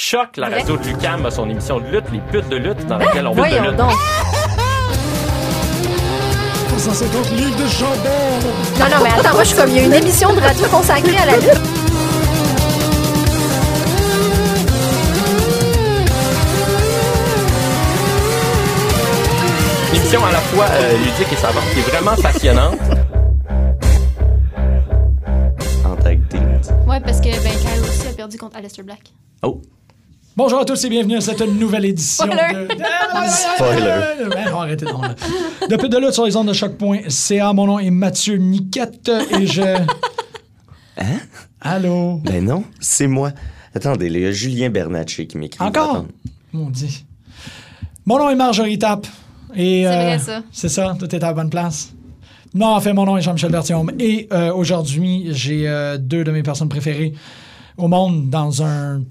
Choc, la radio de Lucam a son émission de lutte, Les putes de lutte, dans laquelle on parle de lutte. donc. 150 livres de chambon. Non, non, mais attends, moi, je suis comme, il y a une émission de radio consacrée à la lutte. Une émission à la fois euh, ludique et savante, qui est vraiment passionnante. En tag team. Ouais, parce que ben, Kyle aussi a perdu contre Aleister Black. Oh, Bonjour à tous et bienvenue à cette nouvelle édition Spoiler. de... Spoiler. Ben, non, arrêtez donc, là. De lutte sur les ondes de choc.ca. Mon nom est Mathieu Niquette et je... Hein? Allô? ben non, c'est moi. Attendez, il y a Julien Bernatchez qui m'écrit. Encore? Mon Dieu. Mon nom est Marjorie Tapp. Et, C'est euh, vrai, ça. C'est ça, tout est à la bonne place. Non, en fait, mon nom est Jean-Michel Berthiaume. Et euh, aujourd'hui, j'ai euh, deux de mes personnes préférées au monde dans un...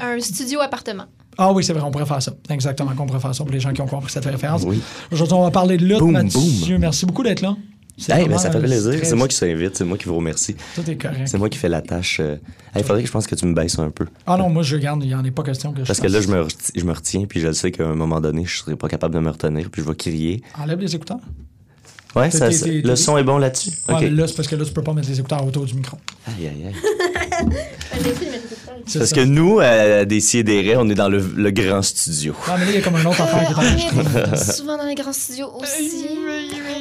Un studio appartement. Ah oui, c'est vrai, on pourrait faire ça. Exactement, qu'on pourrait faire ça pour les gens qui ont compris cette référence. Oui. Aujourd'hui, on va parler de lutte, Boum, Mathieu. boum. Merci beaucoup d'être là. C'est Hey, ben, ça fait plaisir. C'est moi qui s'invite, c'est moi qui vous remercie. Tout est correct. C'est moi qui fais la tâche. euh. Hey, Il faudrait que je pense que tu me baisses un peu. Ah non, moi, je garde, il n'y en est pas question que je Parce que là, je me, je me retiens, puis je sais qu'à un moment donné, je serai pas capable de me retenir, puis je vais crier. Enlève les écouteurs. Ouais, ça, ça- le son est bon là-dessus? Ouais, OK. mais là, c'est parce que là, tu peux pas mettre les écouteurs autour du micro. Aïe, aïe, aïe. C'est Parce ça. que nous, à des des on est dans le, le grand studio. Ah, mais là, il y a comme un autre affaire qui est enregistrée. souvent dans les grands studios aussi.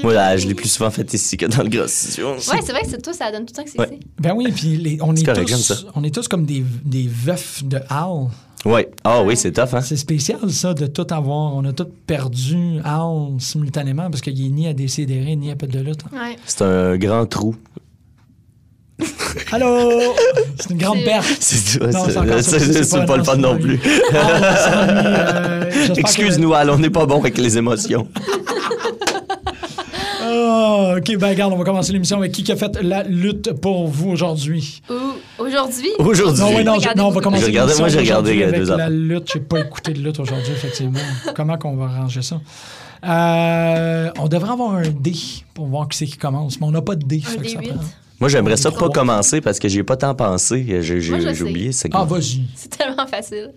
Moi, là, je l'ai plus souvent fait ici que dans le grand studio. Ouais, c'est vrai que c'est toi, ça donne tout le temps que c'est Ouais. ici. Ben oui, puis les- on, est correct, tous, on est tous comme des, des veufs de Hal. Ouais. Ah oui, c'est tough, hein? C'est spécial, ça, de tout avoir. On a tous perdu Hal simultanément parce qu'il est ni à décider ni à peu de lutte. Ouais. C'est un grand trou. Allô? C'est une grande perte. C'est c'est c'est pas- non, plus. Ah, euh, Excuse-nous, Al, on n'est pas bon avec les émotions. Ah, OK, ben regarde, on va commencer l'émission avec qui qui a fait la lutte pour vous aujourd'hui. Ou aujourd'hui? Aujourd'hui. Non, oui, non, je- non, on va commencer regardé- moi, j'ai regardé, avec deux la lutte. J'ai pas écouté de lutte aujourd'hui, effectivement. Comment qu'on va ranger ça? Euh, on devrait avoir un dé pour voir qui c'est qui commence, mais on n'a pas de dé. Un fait que ça D8. prend- Moi, j'aimerais ça pas commencer parce que j'y ai pas tant pensé. J'ai j'ai- Moi, je j'ai sais. oublié. c'est Ah, vas-y. C'est tellement facile.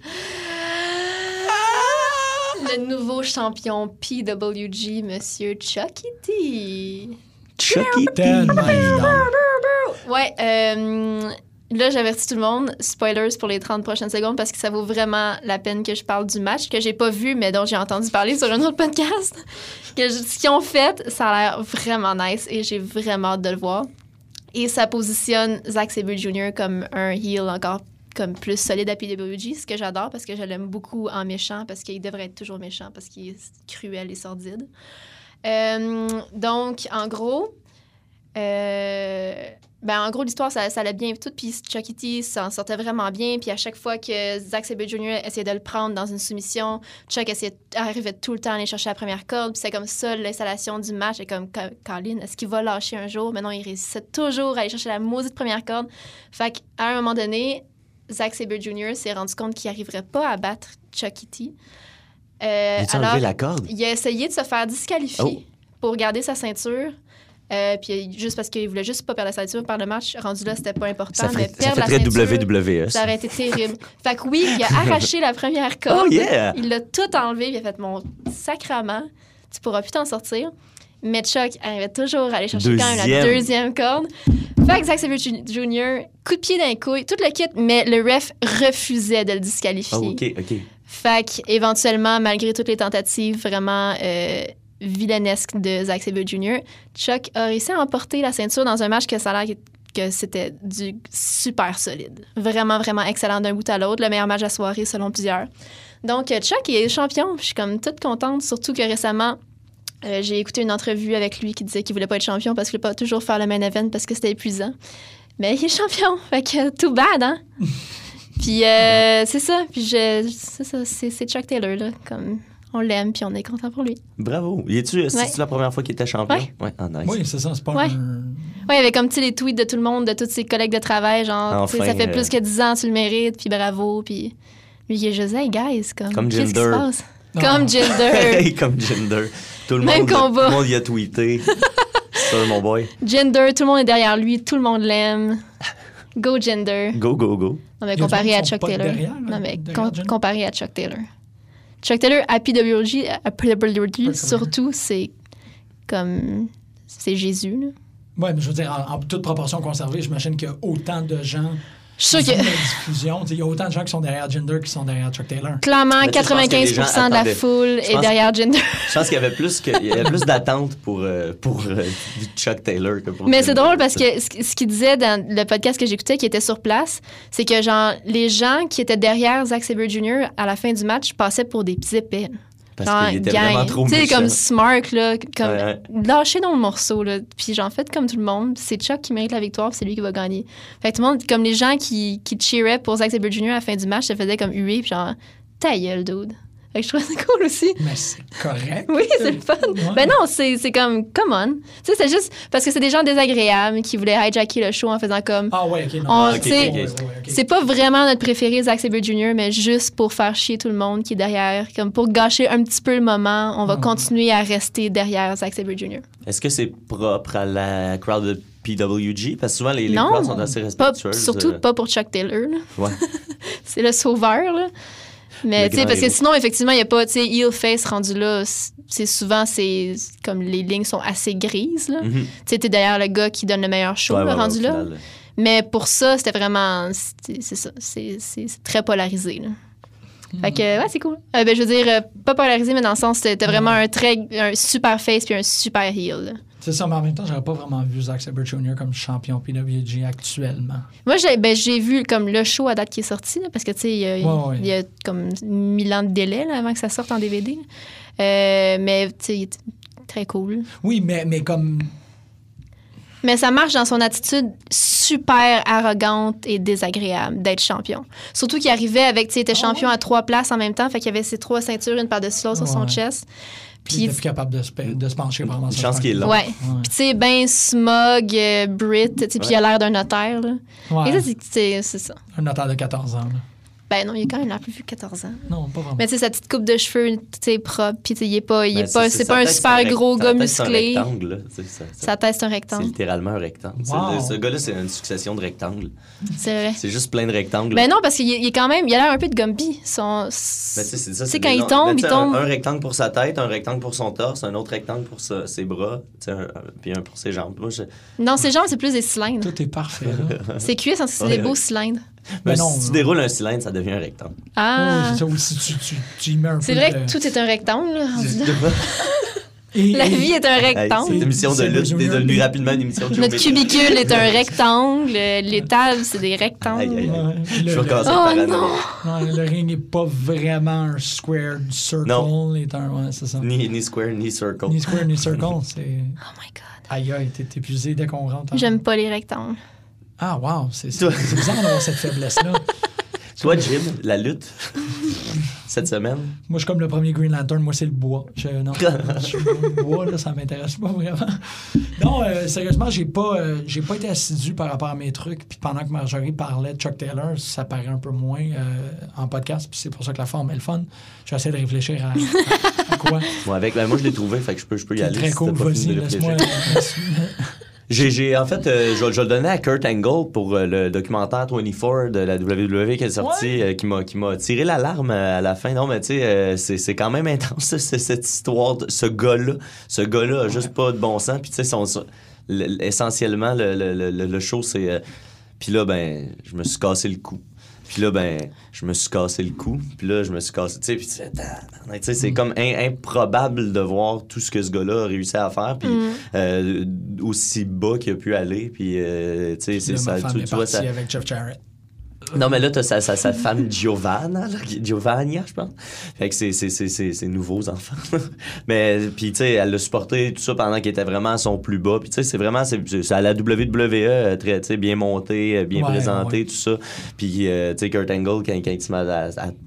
Le nouveau champion PWG, Monsieur Chucky T. Chucky T. Tellement évident. Ouais, euh, là, j'avertis tout le monde. Spoilers pour les 30 prochaines secondes parce que ça vaut vraiment la peine que je parle du match que j'ai pas vu, mais dont j'ai entendu parler sur un autre podcast. Que je- ce qu'ils ont fait, ça a l'air vraiment nice et j'ai vraiment hâte de le voir. Et ça positionne Zack Sabre Jr. comme un heel encore comme plus solide à PWG, ce que j'adore parce que je l'aime beaucoup en méchant parce qu'il devrait être toujours méchant parce qu'il est cruel et sordide. Euh, donc, en gros, euh, ben, en gros, l'histoire, ça, ça allait bien et tout. Puis Chucky T s'en sortait vraiment bien. Puis à chaque fois que Zack Sabre Jr. essayait de le prendre dans une soumission, Chuck essayait, arrivait tout le temps à aller chercher la première corde. Puis c'est comme ça, l'installation du match. Et comme, Colin, est-ce qu'il va lâcher un jour? Mais non, il réussissait toujours à aller chercher la maudite première corde. Fait qu'à un moment donné, Zack Sabre Jr. s'est rendu compte qu'il n'arriverait pas à battre Chucky T. Euh, alors, enlevé la corde? il a essayé de se faire disqualifier Oh. pour garder sa ceinture. Euh, puis juste parce qu'il voulait juste pas perdre la ceinture par le match, rendu là, c'était pas important. Ça mais ça perdre fait la très ceinture, WWE. ça aurait été terrible. fait que oui, il a arraché la première corde. Oh, yeah! Il l'a tout enlevé. puis Il a fait mon sacrament. Tu pourras plus t'en sortir. Mais Chuck arrivait toujours à aller chercher quand même la Deuxième. corde. Fait que Zack Sabre Jr., coup de pied d'un couille, tout le kit, mais le ref refusait de le disqualifier. Oh, OK, OK. Fait éventuellement, malgré toutes les tentatives vraiment euh, vilainesques de Zack Sabre Jr., Chuck a réussi à emporter la ceinture dans un match que ça a l'air que c'était du super solide. Vraiment, vraiment excellent d'un bout à l'autre. Le meilleur match la soirée selon plusieurs. Donc, euh, Chuck est champion. Je suis comme toute contente, surtout que récemment, euh, j'ai écouté une entrevue avec lui qui disait qu'il voulait pas être champion parce qu'il voulait pas toujours faire le main event parce que c'était épuisant. Mais il est champion. Fait que tout bad, hein? Puis euh, c'est ça. Puis je, c'est ça. C'est, c'est Chuck Taylor, là. Comme on l'aime, puis on est content pour lui. Bravo. C'est-tu la première fois qu'il était champion? Ouais. Ouais. Ah, nice. Oui, c'est ça, c'est pas Ouais. un... Ouais, il y avait comme, les tweets de tout le monde, de tous ses collègues de travail, genre, Enfin, ça fait euh, plus que 10 ans, tu le mérites, puis bravo, puis lui, il est juste, hey, guys, comme, Comme qu'est-ce qui se passe? Ah. Comme Jinder. Hey, comme Jinder. Tout le, Même monde, combat. tout le monde y a tweeté. C'est ça, mon boy. Jinder, tout le monde est derrière lui, tout le monde l'aime. Go gender. Go, go, go. Non, mais comparé à Chuck Taylor. derrière, là, non, mais com- comparé à Chuck Taylor. Chuck Taylor, PWG Ouais, surtout, c'est comme. C'est Jésus, là. Ouais, mais je veux dire, en, en toute proportion conservée, j'imagine qu'il y a autant de gens. Je suis sûre qui que. la diffusion. Il y a autant de gens qui sont derrière Gender qui sont derrière Chuck Taylor. Clairement, Mais tu sais, je pense que les 95 gens de la foule est derrière Gender. Je pense qu'il y avait plus, que, il y avait plus d'attente pour, euh, pour euh, Chuck Taylor que pour. Mais c'est drôle parce que ce qu'il disait dans le podcast que j'écoutais, qui était sur place, c'est que genre les gens qui étaient derrière Zack Sabre Jr. à la fin du match passaient pour des petits épais. Parce qu'il était gang. vraiment trop Tu sais, méchant. comme smart, là. Comme, Ouais, dans le morceau, là. Puis j'en fais comme tout le monde. C'est Chuck qui mérite la victoire, c'est lui qui va gagner. Fait que tout le monde, comme les gens qui, qui cheeraient pour Zack Sabre Jr. à la fin du match, se faisaient comme huer, puis genre, ta gueule, dude. Fait que je trouve ça cool aussi. Mais c'est correct. Oui, c'est le fun. Ouais. Ben non, c'est c'est comme, come on. Tu sais, c'est juste parce que c'est des gens désagréables qui voulaient hijacker le show en faisant comme. Ah ouais, ok. Non. On- Ah, tu sais, ouais, ouais, ok. C'est pas vraiment notre préféré, Zack Sabre Jr., mais juste pour faire chier tout le monde qui est derrière. Comme pour gâcher un petit peu le moment, on va continuer à rester derrière Zack Sabre Jr. Est-ce que c'est propre à la crowd de PWG? Parce que souvent, les, les Non, crowds sont assez Pas, respectueuses. surtout euh, pas pour Chuck Taylor. là. Ouais. C'est le sauveur, là. Mais tu sais, parce que sinon, effectivement, il n'y a pas, tu sais, heel face rendu là. C'est souvent, c'est comme les lignes sont assez grises, là. Mhm. Tu sais, t'es derrière le gars qui donne le meilleur show, Ouais, là, ouais, rendu là. final, Mais pour ça, c'était vraiment. C'est c'est ça. C'est très polarisé, là. Fait que, ouais, c'est cool. Euh, ben, je veux dire, euh, pas polarisé, mais dans le sens, c'était vraiment un très. un super face puis un super heel, là. C'est ça, mais en même temps, j'aurais pas vraiment vu Zack Sabre Jr. comme champion PWG actuellement. Moi, j'ai ben, vu comme le show à date qui est sorti, là, parce que, tu sais, il y, a- Ouais, ouais. il y a comme mille ans de délai là, avant que ça sorte en DVD. Euh, mais, tu sais, très cool. Oui, mais, mais comme. Mais ça marche dans son attitude super arrogante et désagréable d'être champion. Surtout qu'il arrivait avec, tu sais, était Ah champion à trois places en même temps, fait qu'il y avait ses trois ceintures, une par-dessus l'autre sur son chest. Puis plus capable de se, de se pencher vraiment Une sur chance le qu'il est là. ouais. Puis, tu sais, ben smug, euh, Brit, tu sais, puis il a l'air d'un notaire, là. Ouais. Et ça, c'est- c'est c'est ça. Un notaire de 14 ans. Là. Ben non, il a quand même l'air plus vieux que 14 ans. Non, pas vraiment. Mais tu sais, sa petite coupe de cheveux, tu sais, propre, puis tu sais, il est pas, il Ben, est pas, c'est pas un super c'est gros gars sa tête, c'est un musclé. rectangle, ça- ça- Sa tête, c'est un C'est rectangle. littéralement un rectangle. C'est-. Ce gars-là, c'est une succession de rectangles. C'est vrai. C'est juste plein de rectangles. Ben non, parce qu'il est, quand même, il a l'air un peu de Gumby. Son, Ben, tu sais, c'est ça. Tu sais, c'est quand il tombe, ben, il sais, un- tombe. Un, rectangle pour sa tête, un rectangle pour son torse, un autre rectangle pour ses bras, tu sais, un- puis un pour ses jambes. Moi, je... Non, ses jambes, c'est plus des cylindres. Tout est parfait. Là. Ses cuisses, hein, c'est des beaux cylindres. Ben Ben, non, si tu non. déroules un cylindre, ça devient un rectangle. Ah! Si tu, tu, tu y mets un c'est peu vrai de- que tout est un rectangle. là. Et- La vie est un Hey, rectangle. cette émission de lutte est devenue rapidement une émission de Notre cubicule est un rectangle. Les tables, c'est des rectangles. aïe, aïe. Ouais, Je le- recommencer Oh non! ouais, le ring n'est pas vraiment un squared circle. Non. Est un, ouais, ça. Ni, ni square, ni circle. Ni square ni circle. Oh my God. Aïe aïe, t'es épuisé dès qu'on rentre. en- J'aime pas les rectangles. Ah, wow, c'est bizarre d'avoir cette faiblesse-là. Toi, Jim, la lutte, cette semaine? Moi, je suis comme le premier Green Lantern, moi, c'est le bois. Je, non, je- le bois, là, ça m'intéresse pas vraiment. Non, euh, sérieusement, j'ai pas, euh, j'ai pas été assidu par rapport à mes trucs. Puis pendant que Marjorie parlait de Chuck Taylor, ça paraît un peu moins euh, en podcast. Puis c'est pour ça que la forme est le fun. J'essaie de réfléchir à, à- à quoi. Moi, avec, ben, moi, je l'ai trouvé, fait que je peux, je peux y aller. très si cool, vas-y, laisse-moi. J'ai, j'ai- en fait, euh, je, le donner à Kurt Angle pour euh, le documentaire 24 de la WWE qui est sorti, euh, qui, m'a, qui m'a tiré l'alarme à la fin. Non, mais tu sais, c'est, c'est quand même intense, cette histoire. De, ce gars-là, ce gars-là a juste pas de bon sens. Puis tu sais, son- son- le- essentiellement, le, le, le, le show, c'est... puis là, ben, je me suis cassé le cou. Puis là, ben, je me suis cassé le cou. Puis là, je me suis cassé. Tu sais, puis sais, c'est comme in- improbable de voir tout ce que ce gars-là a réussi à faire. Puis Mm. euh, aussi bas qu'il a pu aller. Puis, euh, tu sais, c'est Là, ça. Tu, partie ça. avec Jeff Jarrett. Non, mais là, t'as sa, sa, sa femme Giovanna, là, Giovanna, je pense. Fait que c'est, c'est, c'est, c'est, c'est nouveaux enfants. mais, puis, tu sais, elle l'a supporté, tout ça, pendant qu'il était vraiment à son plus bas. Puis, tu sais, c'est vraiment, c'est, c'est à la WWE, euh, très, tu sais, bien monté, euh, bien Ouais, présenté, ouais. tout ça. Puis, euh, tu sais, Kurt Angle, quand, quand il m'a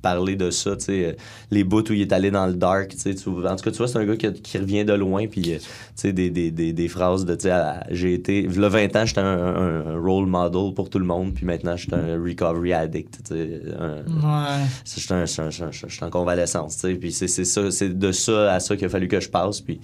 parler de ça, tu sais, les bouts où il est allé dans le dark, tu sais, en tout cas, tu vois, c'est un gars qui, qui revient de loin, puis, tu sais, des, des, des, des phrases de, tu sais, j'ai été, là, 20 ans, j'étais un, un- un role model pour tout le monde, puis maintenant, j'étais un recovery addict, tu sais, un- Ouais. je suis en convalescence, puis c'est ça, c'est de ça à ça qu'il a fallu que je passe, puis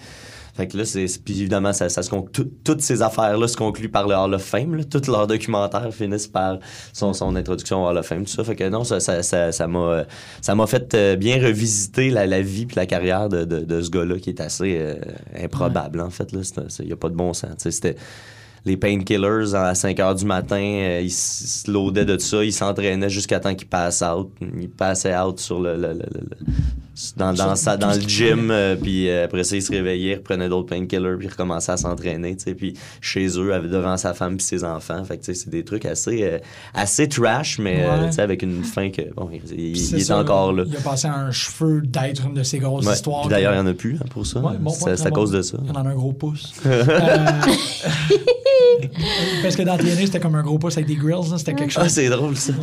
Fait que là, c'est, puis évidemment, ça, ça se conclut, tout- toutes ces affaires-là se concluent par le Hall of Fame. Là. Tous leurs documentaires finissent par son, son introduction au Hall of Fame, tout ça. Fait que non, ça, ça, ça, ça m'a, ça m'a fait euh, bien revisiter la, la vie puis la carrière de, de, de ce gars-là qui est assez euh, improbable, en fait. Il n'y a pas de bon sens. C'était les painkillers à 5 heures du matin, euh, il s- se de ça, il s'entraînait jusqu'à temps qu'il passe out. Il passait out sur le- le- le- le- dans, dans, sa- dans le gym, euh, puis euh, après ça, il se réveillait, il reprenait d'autres painkillers, puis il recommençait à s'entraîner, tu sais, puis chez eux, avec, devant sa femme puis ses enfants. Fait que, tu sais, c'est des trucs assez, euh, assez trash, mais Ouais. tu sais, avec une fin que, bon, il, il- est ça, encore là. Il a passé un cheveu d'être une de ces grosses Ouais. histoires. D'ailleurs, il n'y en a plus hein, pour ça. Ouais, bon c'est à cause de ça. Il en a un gros pouce. Parce que dans TNA, c'était comme un gros pouce avec des grills. là, C'était quelque Ah, chose. c'est drôle, ça.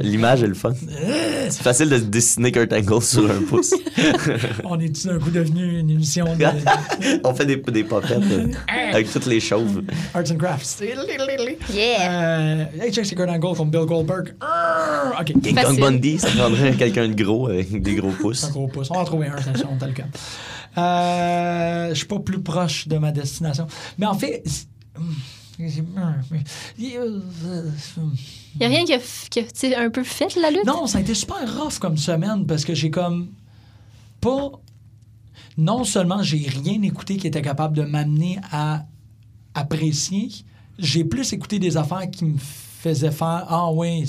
L'image est le fun. C'est facile de dessiner Kurt Angle sur un pouce. On est tout d'un coup devenu une émission de On fait des, des popettes euh, avec toutes les chauves. Arts and Crafts. Yeah! Euh, hey, check, c'est Kurt Angle contre Bill Goldberg. OK. King Kong Facile. Bundy, ça prendrait quelqu'un de gros avec des gros pouces. Un gros pouce. On va en trouver un, c'est cas. Euh, je suis pas plus proche de ma destination. Mais en fait. c'est- Y a rien qui a, qui a, un peu fait la lutte? Non, ça a été super rough comme semaine parce que j'ai comme pas. Non seulement j'ai rien écouté qui était capable de m'amener à apprécier, j'ai plus écouté des affaires qui me faisaient faire Ah oui,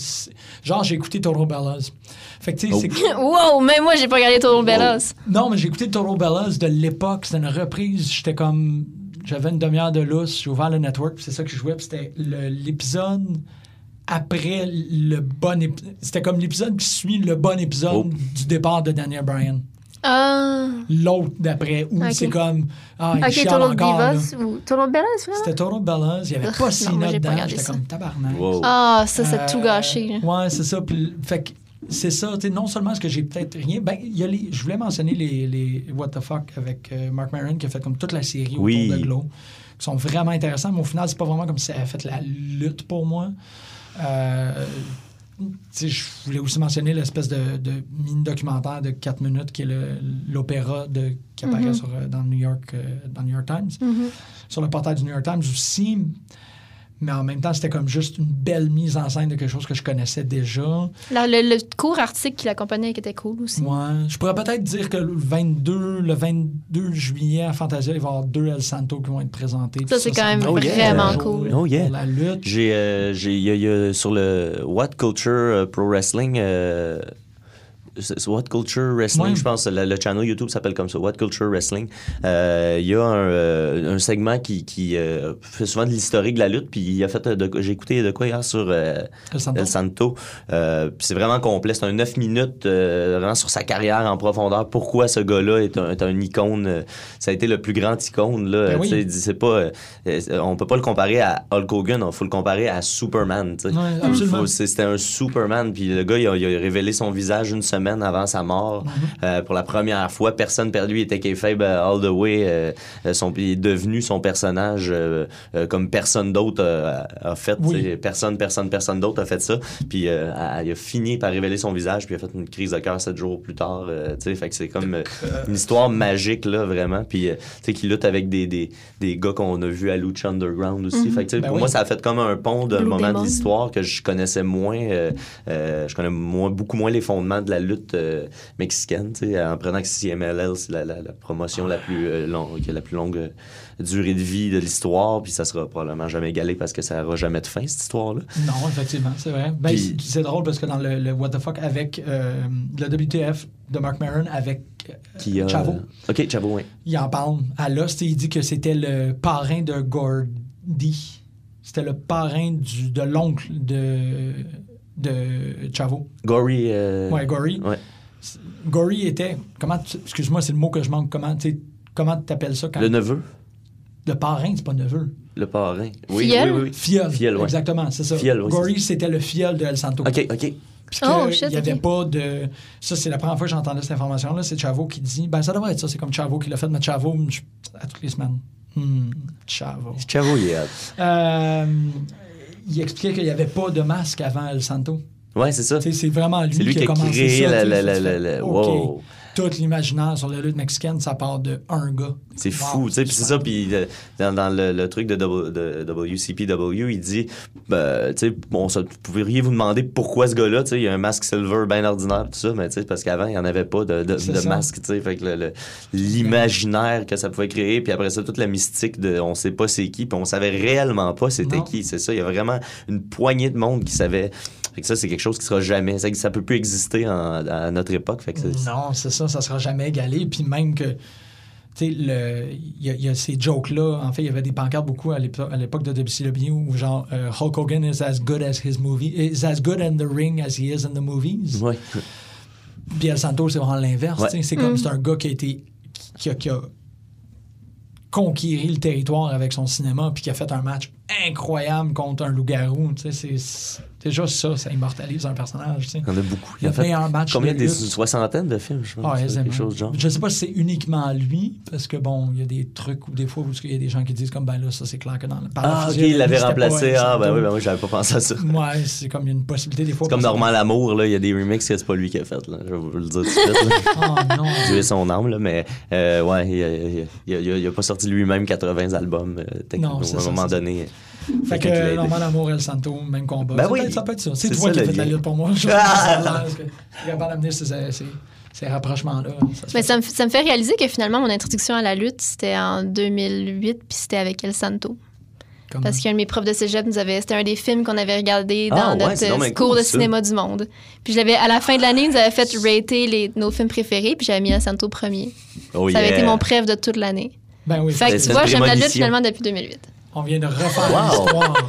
genre j'ai écouté Total Bellas. Fait que tu sais, Oh. c'est- wow, même moi, j'ai pas regardé Total Bellas. Non, mais j'ai écouté Total Bellas de l'époque. C'était une reprise. J'étais comme. J'avais une demi-heure de lousse. J'ai ouvert le network. C'est ça que je jouais. C'était l'épisode après le bon épisode. C'était comme l'épisode qui suit le bon épisode Oh. du départ de Daniel Bryan. Ah. L'autre d'après, où c'est comme. Ah, il Ok, chiale Total encore. Divas ou Total Bellas, vraiment? C'était Total Bellas. Il n'y avait Ugh, pas pas dedans. J'étais comme tabarnak. Wow. Ah, ça, c'est Euh, tout gâché. là. Ouais, c'est ça. Puis, fait que c'est ça. tu sais, Non seulement est-ce que j'ai peut-être rien. Ben, il y a les, je voulais mentionner les, les What the fuck avec euh, Mark Maron qui a fait comme toute la série Oui. autour de Glow, qui sont vraiment intéressants, mais au final, c'est pas vraiment comme si ça a fait la lutte pour moi. Euh, je voulais aussi mentionner l'espèce de, de mini-documentaire de 4 minutes qui est l'opéra de, qui apparaît Mhm. sur, euh, dans, le New York, euh, dans le New York Times Mhm. sur le portail du New York Times aussi. Mais en même temps, c'était comme juste une belle mise en scène de quelque chose que je connaissais déjà. La- le, le court article qui l'accompagnait qui était cool aussi. Ouais. Je pourrais peut-être dire que le 22, le 22 juillet à Fantasia, il va y avoir deux El Santo qui vont être présentés. Ça, c'est quand même Oh, yeah. vraiment cool. Oh, yeah. Pour la lutte. J'ai, euh, j'ai, il y a- il y a sur le What Culture euh, Pro Wrestling, euh, What Culture Wrestling, je pense, le, le channel YouTube s'appelle comme ça, What Culture Wrestling. Euh, Il y a un, euh, un segment qui, qui euh, fait souvent de l'historique de la lutte, puis il a fait, euh, j'ai écouté de quoi hier sur euh, El Santo. El Santo. Euh, c'est vraiment complet. C'est un 9 minutes euh, vraiment sur sa carrière en profondeur. Pourquoi ce gars-là est un, est un icône. euh, ça a été le plus grand icône. Là, Ben oui. C'est pas, euh, euh, on peut pas le comparer à Hulk Hogan. Il faut le comparer à Superman. Ouais, C'était un Superman. Puis le gars, il a, il a révélé son visage une semaine avant sa mort. Mhm. Euh, pour la première fois, personne perdu lui était kayfabe euh, all the way. euh, euh, son, il est devenu son personnage comme personne d'autre a, fait. Oui. Personne, personne, personne d'autre a fait ça. Puis a- il a fini par révéler son visage, puis il a fait une crise de cœur sept jours plus tard. sais. fait que c'est comme une histoire magique, là, vraiment. Puis, tu sais, qui lutte avec des, des, des gars qu'on a vus à Lucha Underground aussi. Fait que, tu sais, Ben pour oui. moi, ça a fait comme un pont d'un moment de l'histoire que je connaissais moins. je connais moins, beaucoup moins les fondements de la lutte euh, mexicaine, tu sais, en prenant que CMLL, c'est la, la, la promotion la plus, euh, longue, qui a la plus longue euh, durée de vie de l'histoire, puis ça sera probablement jamais égalé parce que ça n'aura jamais de fin, cette histoire-là. Non, effectivement, c'est vrai. Ben, Puis- c'est- drôle parce que dans le, le What the fuck avec le WTF de Mark Maron avec Qui a, Chavo, OK, Chavo, oui. il en parle à Lost et il dit que c'était le parrain de Gordy. C'était le parrain du, de l'oncle de, de Chavo. Gory. euh, Ouais, Gory. ouais. Gory était. Comment tu- Excuse-moi, c'est le mot que je manque. Comment tu comment t'appelles ça quand Le neveu, Le parrain, c'est pas neveu. le parrain. Oui, Filleul? oui, oui, oui. Ouais. Exactement, c'est ça. Fiole, ouais, Gory, c'était le fiole de El Santo. OK, OK. Puisque Oh, il n'y avait pas de. Ça, c'est la première fois que j'entendais cette information-là. C'est Chavo qui dit. Ben, ça devrait être ça. C'est comme Chavo qui l'a fait, mais Chavo, à toutes les semaines. Hmm, Chavo. Chavo, hot. Euh, il expliquait qu'il n'y avait pas de masque avant El Santo. Ouais, c'est ça. C'est vraiment lui, qui a commencé créé ça. la, la, la, tu la, fais, la- OK. wow. Tout l'imaginaire sur la lutte mexicaine, ça part de un gars. C'est Wow, fou, tu sais, puis c'est ça, puis euh, dans, dans le, le truc de, W- de WCPW, il dit, ben, tu sais, bon, ça, vous pourriez vous demander pourquoi ce gars-là, tu sais, il y a un masque silver bien ordinaire, tout ça, mais tu sais, parce qu'avant, il n'y en avait pas de, masque, tu sais, fait que l'imaginaire que ça pouvait créer, puis après ça, toute la mystique de on sait pas c'est qui, puis on savait réellement pas c'était qui, c'est ça, il y a vraiment une poignée de monde qui savait, fait que ça, c'est quelque chose qui sera jamais, ça, ça peut plus exister en- à notre époque, fait que Non, c'est ça, ça sera jamais égalé. Puis même que, tu sais, le- il y, a- il y a ces jokes-là. En fait, il y avait des pancartes beaucoup à l'épo- à l'époque de WCW où genre euh, Hulk Hogan is as good as his movie, is as good in the ring as he is in the movies. Ouais. Puis El Santo, c'est vraiment l'inverse. Ouais. tu sais. C'est comme c'est un gars qui a été qui a, qui a conquéri le territoire avec son cinéma puis qui a fait un match incroyable contre un loup-garou. Tu sais, c'est- déjà ça, ça immortalise un personnage. tu sais. Il y en a beaucoup. Il Le a fait match combien de des soixantaines de films, je pense, Ah, quelque aisément. chose de genre. Je sais pas si c'est uniquement lui, parce que bon, il y a des trucs ou des fois où il y a des gens qui disent comme ben là, ça c'est clair que dans le Ah, ok, il l'avait remplacé. pas Ah, ben oui, ben oui, j'avais pas pensé à ça. Ouais, c'est comme il une possibilité des fois. comme Normand Lamour, là, il y a des remixes que c'est pas lui qui a fait, là. Je vais vous le dire tout de suite, là. Oh non. Dieu son âme, là, mais euh, ouais, il a, il a- il a- il a pas sorti lui-même 80 albums, euh, c'est à un moment donné. Fait l'a que aidé. Normal Amour, El Santo, même combat. Ben Ça oui. peut être- ça peut être ça. C'est toi ça, qui as fait la lien. lutte pour moi. Je Ah! suis capable d'amener ces, ces, ces rapprochements-là. Mais ça me, ça me fait réaliser que finalement, mon introduction à la lutte, c'était en 2008, puis c'était avec El Santo. Comme- Parce qu'un de mes profs de cégep nous avait. C'était un des films qu'on avait regardé dans Ah, ouais, notre euh, cours cool, de ça. cinéma du monde. Puis je l'avais, à la fin de l'année, ils nous avaient fait rater les, nos films préférés, puis j'avais mis El Santo premier. Oh, Ça avait yeah. été mon préf de toute l'année. Ben oui, Fait que tu vois, j'aime la lutte finalement depuis 2008. On vient de refaire Wow. l'histoire.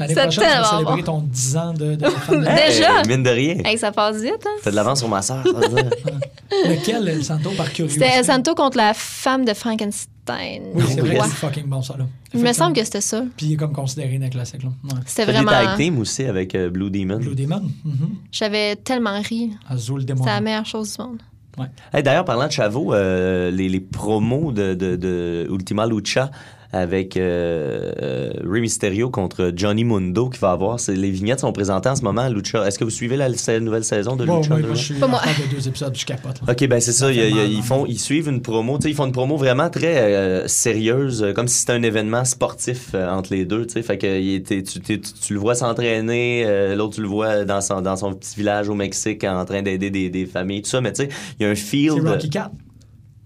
L'année C'est prochaine, tu vas tellement célébrer bon. ton 10 ans de, de femme. Hey, Déjà? Mine de rien. Hey, ça passe vite, hein? T'as de l'avance sur ma soeur, ça veut dire. Lequel, El Santo, par curiosité? C'était El Santo contre la femme de Frankenstein. Oui, c'est vrai Ouais. que c'est fucking bon, ça, là. Il me semble que c'était ça. Puis il est comme considéré un classique, là. Ouais. C'était T'as des vraiment. tag teams aussi avec euh, Blue Demon. Blue Demon. mhm. J'avais tellement ri. Azul Demon. C'était la meilleure chose du monde. Hey, D'ailleurs, parlant de Chavo, euh, les, les promos de, de, de Ultima Lucha avec euh, euh, Rey Mysterio contre Johnny Mundo qui va avoir, les vignettes sont présentées en ce moment à Lucha. Est-ce que vous suivez la, la nouvelle saison de Bon, Lucha? moi, Underground? moi, je suis Pas moi. de deux épisodes, je capote. là. Ok, ben c'est ça. Ils font, ils suivent une promo. Tu sais, ils font une promo vraiment très euh, sérieuse, euh, comme si c'était un événement sportif euh, entre les deux. Tu sais, fait que il était- tu, tu- tu- tu le vois s'entraîner, euh, l'autre tu le vois dans son dans son petit village au Mexique en train d'aider des, des familles, tout ça. Mais tu sais, il y a un feel. C'est Rocky Cat.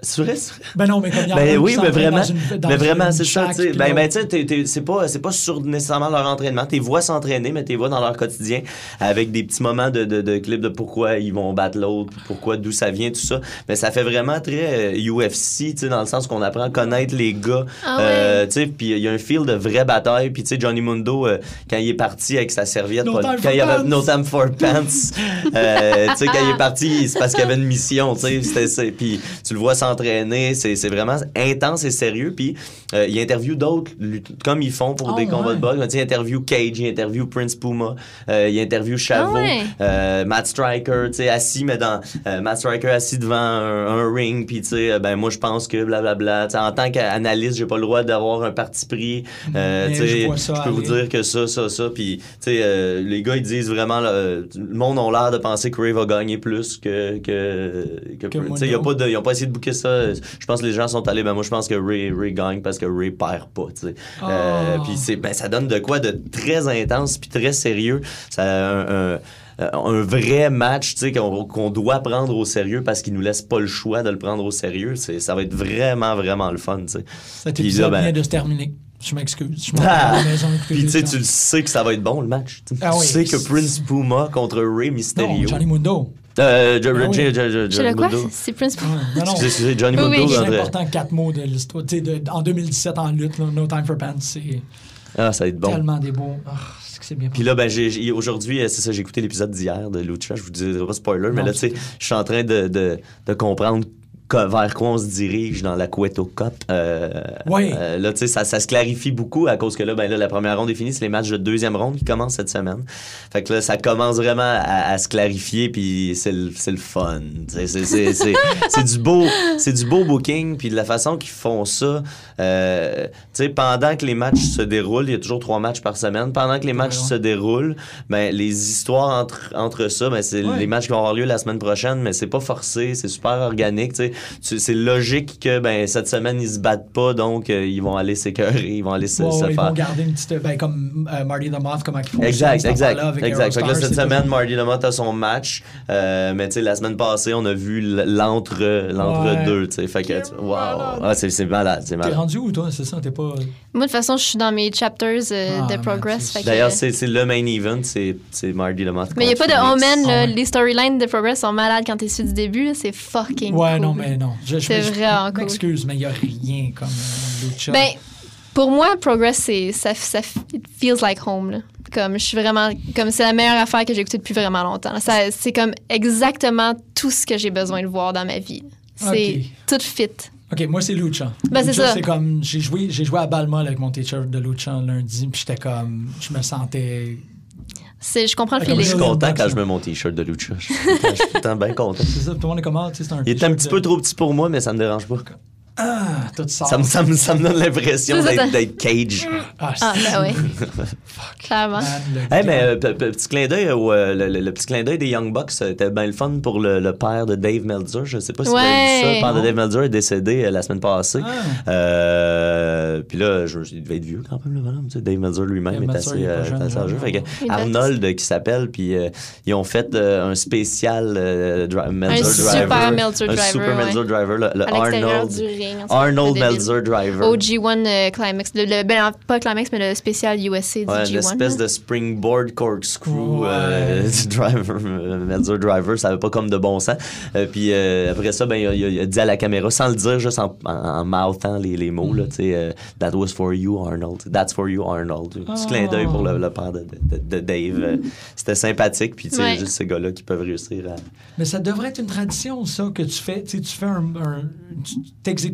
C'est vrai, c'est vrai? Ben non, mais comme il y a Ben oui, mais vraiment, dans une- dans mais vraiment, c'est ça, shack, tu sais. puis Ben, ben, tu sais, t'es- t'es- c'est pas, c'est pas sur nécessairement leur entraînement. T'es vois s'entraîner, mais t'es vois dans leur quotidien avec des petits moments de, de, de clips de pourquoi ils vont battre l'autre, pourquoi, d'où ça vient, tout ça. Mais ça fait vraiment très euh, UFC, tu sais, dans le sens qu'on apprend à connaître les gars. Ah ouais. Euh, tu sais, puis il y a un feel de vraie bataille. Puis tu sais, Johnny Mundo, euh, quand il est parti avec sa serviette, No pas- time quand il y avait. No Time for Pants, euh, tu sais, quand il est parti, c'est parce qu'il y avait une mission, tu sais. Puis tu le vois s'entraîner, c'est vraiment intense et sérieux. Puis euh, il interview d'autres, comme ils font pour Ah des combats ouais. de boxe. Il interview Cage, il interview Prince Puma, euh, il interview Chavo, Ah ouais. euh, Matt Striker, tu sais, assis, mais dans Matt Striker assis devant un, un ring, puis tu sais, ben moi je pense que blablabla. En tant qu'analyste, j'ai pas le droit d'avoir un parti pris. Sais, je peux vous dire que ça, ça, ça, puis tu sais, les gars ils disent vraiment, le monde a l'air de penser que Ray va gagner plus que que que, Que a Mundo. pas ils pas essayé de booker ça. Je pense que les gens sont allés, ben moi je pense que Ray, Ray gagne parce que Ray perd pas. Euh, Oh. ben ça donne de quoi de très intense puis très sérieux. Ça un, un- un vrai match, qu'on, doit prendre au sérieux parce qu'il nous laisse pas le choix de le prendre au sérieux. Ça va être vraiment, vraiment le fun, tu sais. Cet Puis épisode là, ben- vient de se terminer. Je m'excuse. Ah! Puis tu sais, tu le sais que ça va être bon le match. Tu Ah oui. sais que Prince Puma contre Ray Non, Mysterio. Johnny Mundo. Euh, Ah oui. Je le quoi? C'est Prince. Ouais, Non, non. Excusez, Johnny Oui, Mundo. oui. C'est important, quatre mots de l'histoire. Tu sais, de- en 2017, en lutte, là, No Time for Pants, c'est Ah, ça va être bon. tellement des beaux. C'est c'est bien Puis là, ben, j'ai, j'ai- aujourd'hui, euh, c'est ça, j'ai écouté l'épisode d'hier de Lucha. Je vous dirai pas spoiler, mais Non, là, tu sais, c'est- je suis en train de, de, de comprendre co- vers quoi on se dirige dans la Cueto Cup. Euh, Oui. euh, là, tu sais, ça, ça se clarifie beaucoup à cause que là, ben là, la première ronde est finie, c'est les matchs de deuxième ronde qui commencent cette semaine. Fait que là, ça commence vraiment à, à se clarifier, puis c'est le, c'est le fun. C'est, c'est, c'est, c'est du beau, c'est du beau booking, puis de la façon qu'ils font ça, euh, tu sais, pendant que les matchs se déroulent, il y a toujours trois matchs par semaine. Pendant que les matchs ouais. se déroulent, ben les histoires entre entre ça, ben c'est Ouais. les matchs qui vont avoir lieu la semaine prochaine, mais c'est pas forcé, c'est super organique, tu sais. C'est logique que ben cette semaine ils se battent pas, donc euh, ils vont aller s'écœurer, ils vont aller se, Ouais, se ouais, ils faire. vont garder une petite. Ben, comme euh, Marty the Moth, comment ils font Exact, exact, avec exact. Fait que là, Aerostar, cette semaine, toujours- Marty Lamont a son match, euh, mais tu sais, la semaine passée, on a vu l- l'entre, l'entre deux, tu sais. Fait que, wow, Ah, c'est, c'est malade, c'est T'es malade. rendu où, toi? C'est ça? T'es pas. Moi, de toute façon, je suis dans mes chapters euh, Ah, de Progress. D'ailleurs, c'est, c'est le main event, c'est, c'est Marty Lamont. Mais il n'y a pas de. Omen, là. Ah. Les storylines de Progress sont malades quand t'es su du début. C'est fucking Ouais, cool. non, mais non. Je, C'est je- vraiment cool. M'excuse, mais il n'y a rien comme euh, Lucha. Ben, pour moi, Progress, c'est, ça, ça it feels like home. Là. Comme je suis vraiment, comme c'est la meilleure affaire que j'ai écoutée depuis vraiment longtemps. Ça, c'est comme exactement tout ce que j'ai besoin de voir dans ma vie. C'est tout fit. OK, moi, c'est Lucha. Ben, c'est Lucha, ça. c'est comme... J'ai joué, j'ai joué à Balma là, avec mon teacher de Lucha lundi, puis j'étais comme... Je me sentais... C'est, je comprends le Ah, comme Je suis feeling. content quand je mets mon t-shirt de Lucha. Je suis tout le temps- bien content. C'est ça, tout le monde est comment? Tu sais, c'est un Il est un petit peu trop petit pour moi, mais ça me dérange pas. Ah, tout. Ça me, ça me, ça me donne l'impression d'être, cage. Ah, Ah, ben oui. Clairement. Man, le Hey, mais euh, pe- pe- petit clin d'œil euh, le, le- le petit clin d'œil des Young Bucks euh, était bien le fun pour le, le père de Dave Meltzer. Je sais pas si vous avez vu ça. Le père de. Dave Meltzer est décédé euh, la semaine passée. Ah. Euh, puis là, je, il devait être vieux quand même, le bonhomme. tu sais. Dave Meltzer lui-même Dave est Meltzer, assez, âgé. Arnold qui s'appelle, puis euh, ils ont fait euh, un spécial euh, dri- Meltzer Un Driver. super Meltzer un Driver, super ouais. Meltzer Driver, le, le À l'extérieur Arnold, Arnold. Meltzer Driver. OG1 euh, Climax. Le, le- ben, pas Climax, mais le spécial USC du Ouais, G1. une espèce là. de springboard corkscrew Ouais. euh, driver, euh, Meltzer Driver, ça avait pas comme de bon sens. Euh, puis euh, après ça, ben, il, a, il dit à la caméra, sans le dire, juste en, en, en mouthant les, les mots, là, tu sais, euh, That was for you, Arnold. That's for you, Arnold. Un petit Oh. clin d'œil pour le, le père de, de, de Dave. C'était sympathique, puis tu sais, Ouais. juste ces gars-là qui peuvent réussir à. Mais ça devrait être une tradition, ça, que tu fais. Tu fais un. un- tu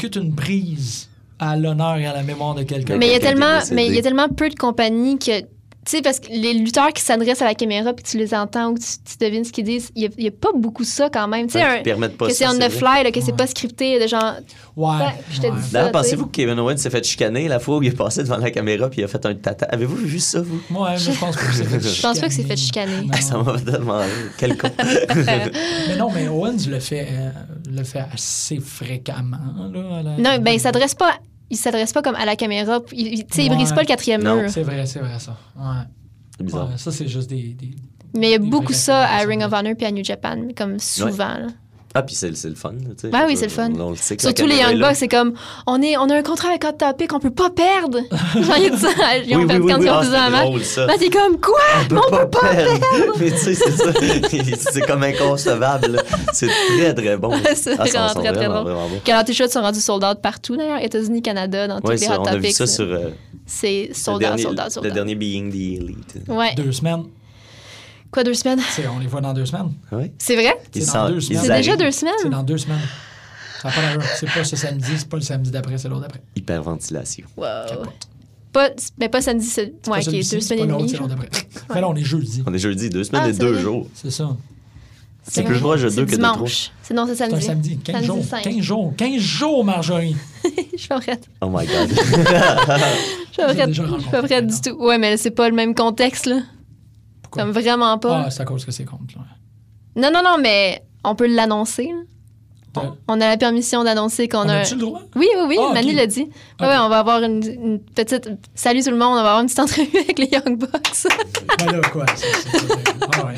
une prise à l'honneur et à la mémoire de quelqu'un. Mais il y a quelqu'un qui est tellement, décédé. mais il y a tellement peu de compagnies que, tu sais, parce que les lutteurs qui s'adressent à la caméra puis tu les entends ou que tu, tu devines ce qu'ils disent, il y, a pas beaucoup ça quand même. Tu sais, Ouais, que ça, c'est on c'est the fly, là, que c'est pas scripté, de genre, Ouais. Ouais, je te ouais. dis. D'ailleurs, pensez-vous que Kevin Owens s'est fait chicaner la fois où il est passé devant la caméra puis il a fait un tata? Avez-vous vu ça, vous? Ouais, mais je pense pas que c'est fait je pense pas que c'est fait chicaner. Ah, ça m'a tellement. Quel con. Mais non, mais Owens le fait, euh, le fait assez fréquemment. Là, la- Non, ben il s'adresse pas, il s'adresse pas comme à la caméra. Il, il- tu sais, il brise pas le quatrième Non. mur. C'est vrai, c'est vrai, ça. Ouais. C'est bizarre. Ouais, ça, c'est juste des. des- Mais il y a beaucoup ça à Ring of. Honor puis à New Japan, comme souvent. là. Ah, puis c'est c'est le fun. tu sais. Ouais, oui, c'est le fun. on le sait que la Surtout les Young. Bucks, c'est comme on, est, on a un contrat avec Hot Topic, on peut pas perdre. Genre, il y a de ça. Ils ont Oui, oui, oui, quand oui. ils ont Ah, c'est un match. Ben, t'es comme quoi? On peut pas perdre. Mais tu sais, c'est ça. c'est comme inconcevable. C'est très, très bon. C'est Ah, vraiment très, très bons. Que leurs t-shirts sont rendus sold out partout d'ailleurs, États-Unis, Canada, dans tous les Hot on a vu Topics. ça là. sur C'est le, sold out, dernier, sold out, sold le out. dernier Being the Elite. Ouais. Deux semaines. Quoi, deux semaines? C'est- on les voit dans deux semaines. Oui. C'est vrai? C'est dans deux semaines. C'est déjà deux C'est semaines? dans deux semaines. Ça n'a pas d'allure. C'est pas ce samedi, c'est pas le samedi d'après, c'est l'autre d'après. Hyperventilation. Wow. Pas, mais pas samedi, c'est. C'est Ouais, deux c'est semaines et demie. c'est genre. l'autre d'après. Mais là, on est jeudi. On est jeudi, deux semaines Ah, et c'est deux vrai. jours. C'est ça. C'est plus proche de C'est deux que de trois. dimanche. C'est non, c'est C'est un samedi. samedi. 15 Samedi jours. cinq. 15 jours. 15 jours, Marjorie. Je suis pas prête. Oh my God. Je suis pas prête. Je suis pas prête du tout. Ouais, mais c'est pas le même contexte, là. Pourquoi? Comme vraiment pas. Ah, c'est à cause que c'est contre. Non, non, non, mais on peut l'annoncer. On a la permission d'annoncer qu'on On a. a-tu le droit? Oui, oui, oui, Ah. Manu l'a dit. Ok. Ouais, on va avoir une, une petite. Salut tout le monde, on va avoir une petite entrevue avec les Young Bucks. Ben là, quoi? c'est- c'est- c'est- Ah, ouais.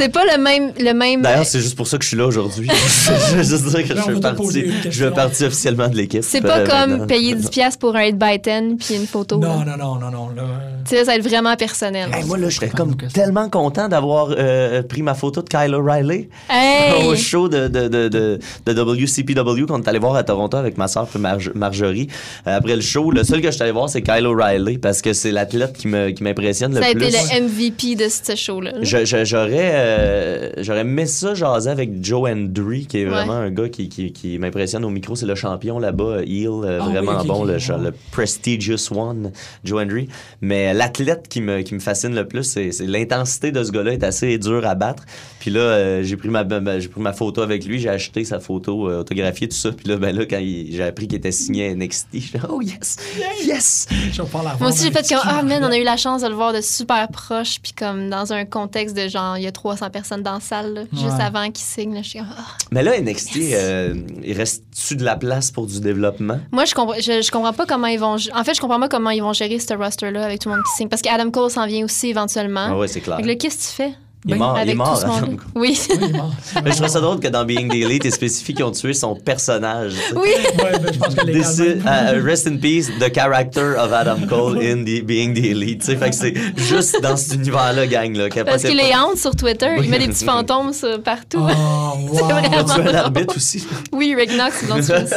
C'est pas le même. Le même D'ailleurs, c'est juste pour ça que je suis là aujourd'hui. je veux juste dire que je fais partie, je fais partie officiellement de l'équipe. c'est pas Euh, comme maintenant. payer 10$ pour un 8 by 10 puis une photo. Non, là. non, non, non, non. Là, Tu sais, ça va être vraiment personnel. Hey, moi, là, je serais comme tellement content d'avoir euh, pris ma photo de Kyle O'Reilly Hey! au show de, de, de, de, de WCPW qu'on est allé voir à Toronto avec ma soeur Marjorie. Euh, après le show, le seul que je suis allé voir, c'est Kyle O'Reilly parce que c'est l'athlète qui me- qui m'impressionne le ça a plus. été le MVP de ce show-là. Je- je- J'aurais euh, j'aurais aimé ça jaser avec Joe Hendry, qui est Ouais. vraiment un gars qui, qui, qui m'impressionne au micro. C'est le champion là-bas, euh, Heel, euh, oui, vraiment bon, le, ouais. cha- le prestigious one, Joe Hendry. Mais l'athlète qui me, qui me fascine le plus, c'est l'intensité de ce gars-là est assez dur à battre. Puis là, euh, j'ai pris ma, ma- j'ai pris ma photo avec lui, j'ai acheté sa photo euh, autographiée, tout ça. Puis là, ben là, quand j'ai appris qu'il était signé à NXT, je suis oh yes, yes! Je Moi aussi, j'ai fait les comme, ah, man, on a eu la chance de le voir de super proche, puis comme dans un contexte de genre, il y a 300 personnes dans la salle, là, juste avant qu'il signe. Là, je suis comme, ah. Mais là, NXT, euh, il reste-tu de la place pour du développement? Moi, je comprends, je, je comprends pas comment ils vont. En fait, je comprends pas comment ils vont gérer ce roster-là avec tout le monde qui signe. Parce qu'Adam Cole s'en vient aussi éventuellement. Ah ouais, c'est clair. Là, qu'est-ce que tu fais? Il est mort, il est mort. monde. Oui. Oui, il est mort. Mais je trouve ça drôle que dans Being the Elite, il spécifie qu'ils ont tué son personnage. tu oui. Ouais, ben, je pense que This is- légalement- uh, rest in peace, the character of Adam Cole in the, Being the Elite. Tu sais, fait que c'est juste dans cet univers-là, gang. Là, Parce qu'il est honte sur Twitter. Il met des petits fantômes partout. Oh, wow. vraiment- Il a tué un arbitre aussi. Oui, Rick Knox, ils l'ont tué aussi.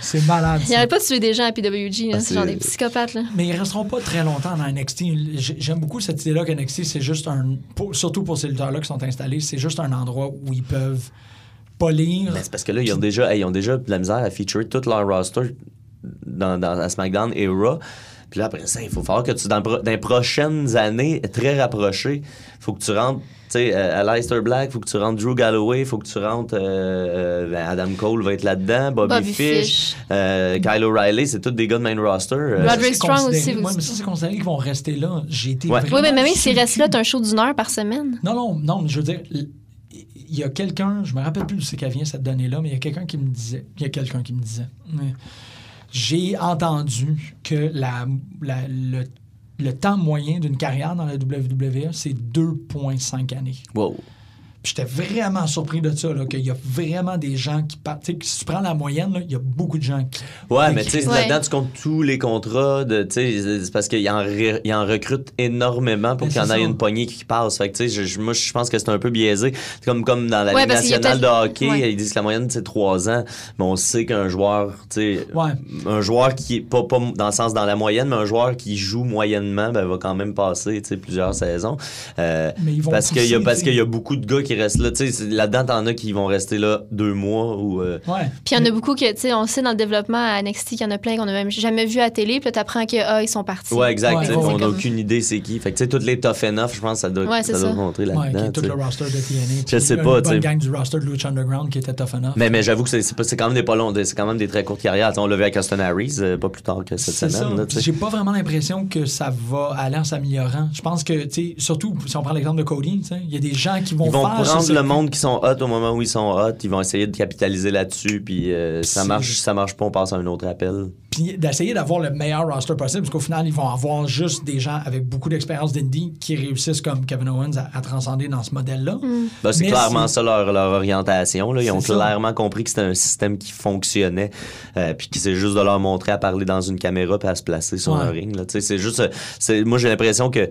C'est malade. Il ça. n'arrête pas de tuer des gens à PWG. là. Ah, c'est genre des psychopathes. Là. Mais ils resteront pas très longtemps dans NXT. J'ai- J'aime beaucoup cette idée-là que NXT, c'est juste un. pour- surtout pour ces lutteurs-là qui sont installés, c'est juste un endroit où ils peuvent polir. Ben, c'est parce que là, ils ont déjà, hey, ils ont déjà de la misère à featurer tout leur roster dans, dans, à SmackDown et Raw. Puis là, après ça, il faut falloir que tu, dans, dans les prochaines années, très rapprochées, faut que tu rentres, sais, euh, Aleister Black, faut que tu rentres Drew Galloway, faut que tu rentres, euh, euh, ben, Adam Cole va être là-dedans, Bobby, Bobby Fish, Fish. euh, Kyle O'Reilly, c'est tous des gars de main roster. euh, Roderick Strong aussi, vous- mais ça, c'est considéré qu'ils vont rester là. J'ai été. Ouais. Oui, mais même s'ils restent là, t'as un show d'une heure par semaine. Non, non, non, mais je veux dire, il y a quelqu'un, je me rappelle plus d'où c'est qu'elle vient cette donnée-là, mais il y a quelqu'un qui me disait, il y a quelqu'un qui me disait, j'ai entendu que la, la- le, le temps moyen d'une carrière dans la WWE, c'est 2,5 années. wow. Puis j'étais vraiment surpris de ça, là, qu'il y a vraiment des gens qui partent. Si tu prends la moyenne, là, il y a beaucoup de gens qui. Ouais, mais tu sais, Ouais. là-dedans, tu comptes tous les contrats. de Tu sais, c'est parce qu'il en, il en recrute énormément pour Mais qu'il y en ait une poignée qui passe. Fait que, tu sais, je- je- moi, je pense que c'est un peu biaisé. C'est Comme, comme dans la Ouais, Ligue nationale de hockey, ouais. ils disent que la moyenne, c'est 3 ans. Mais on sait qu'un joueur, tu sais, Ouais. un joueur qui est pas, pas dans le sens dans la moyenne, mais un joueur qui joue moyennement, ben, va quand même passer, tu sais, plusieurs saisons. Euh, Mais ils vont parce qu'il y a, parce y a beaucoup de gars qui restent là. Tu sais, c'est- là-dedans, t'en as qui vont rester là deux mois ou. euh, Ouais. Puis il y en a beaucoup que, tu sais, on sait dans le développement à NXT qu'il y en a plein qu'on n'a même jamais vu à la télé. Puis là, t'apprends que, ah, ils sont partis. Ouais, exact. Ouais, on n'a aucune idée c'est qui. Fait que tu sais, toutes les tough enough, je pense que ça doit, Ouais, ça c'est doit ça. montrer là-dedans. tout le roster de TNA. Je sais pas, tu sais. gang du roster de Lucha Underground qui était tough enough. Mais, mais j'avoue que c'est- quand même des pas longs, c'est quand même des très courtes carrières. On l'a vu avec Austin Harris, euh, pas plus tard que cette C'est ça. semaine. J'ai pas vraiment l'impression que ça va aller en s'améliorant. Je pense que, tu sais, surtout si on prend l'exemple de Cody, tu sais, il y a des gens qui vont, faire prendre le monde qui sont hot au moment où ils sont hot. Ils vont essayer de capitaliser là-dessus. Puis euh, ça c'est- marche, ça marche pas, on passe à un autre appel. puis d'essayer d'avoir le meilleur roster possible, parce qu'au final, ils vont avoir juste des gens avec beaucoup d'expérience d'indie qui réussissent comme Kevin Owens à, à transcender dans ce modèle-là. Ben, c'est Mais clairement c'est- ça leur, leur orientation. Là. Ils ont C'est ça. clairement compris que c'était un système qui fonctionnait. euh, puis que c'est juste de leur montrer à parler dans une caméra puis à se placer sur Ouais. un ring. Là. Tu sais, C'est juste. euh, c'est- Moi, j'ai l'impression que.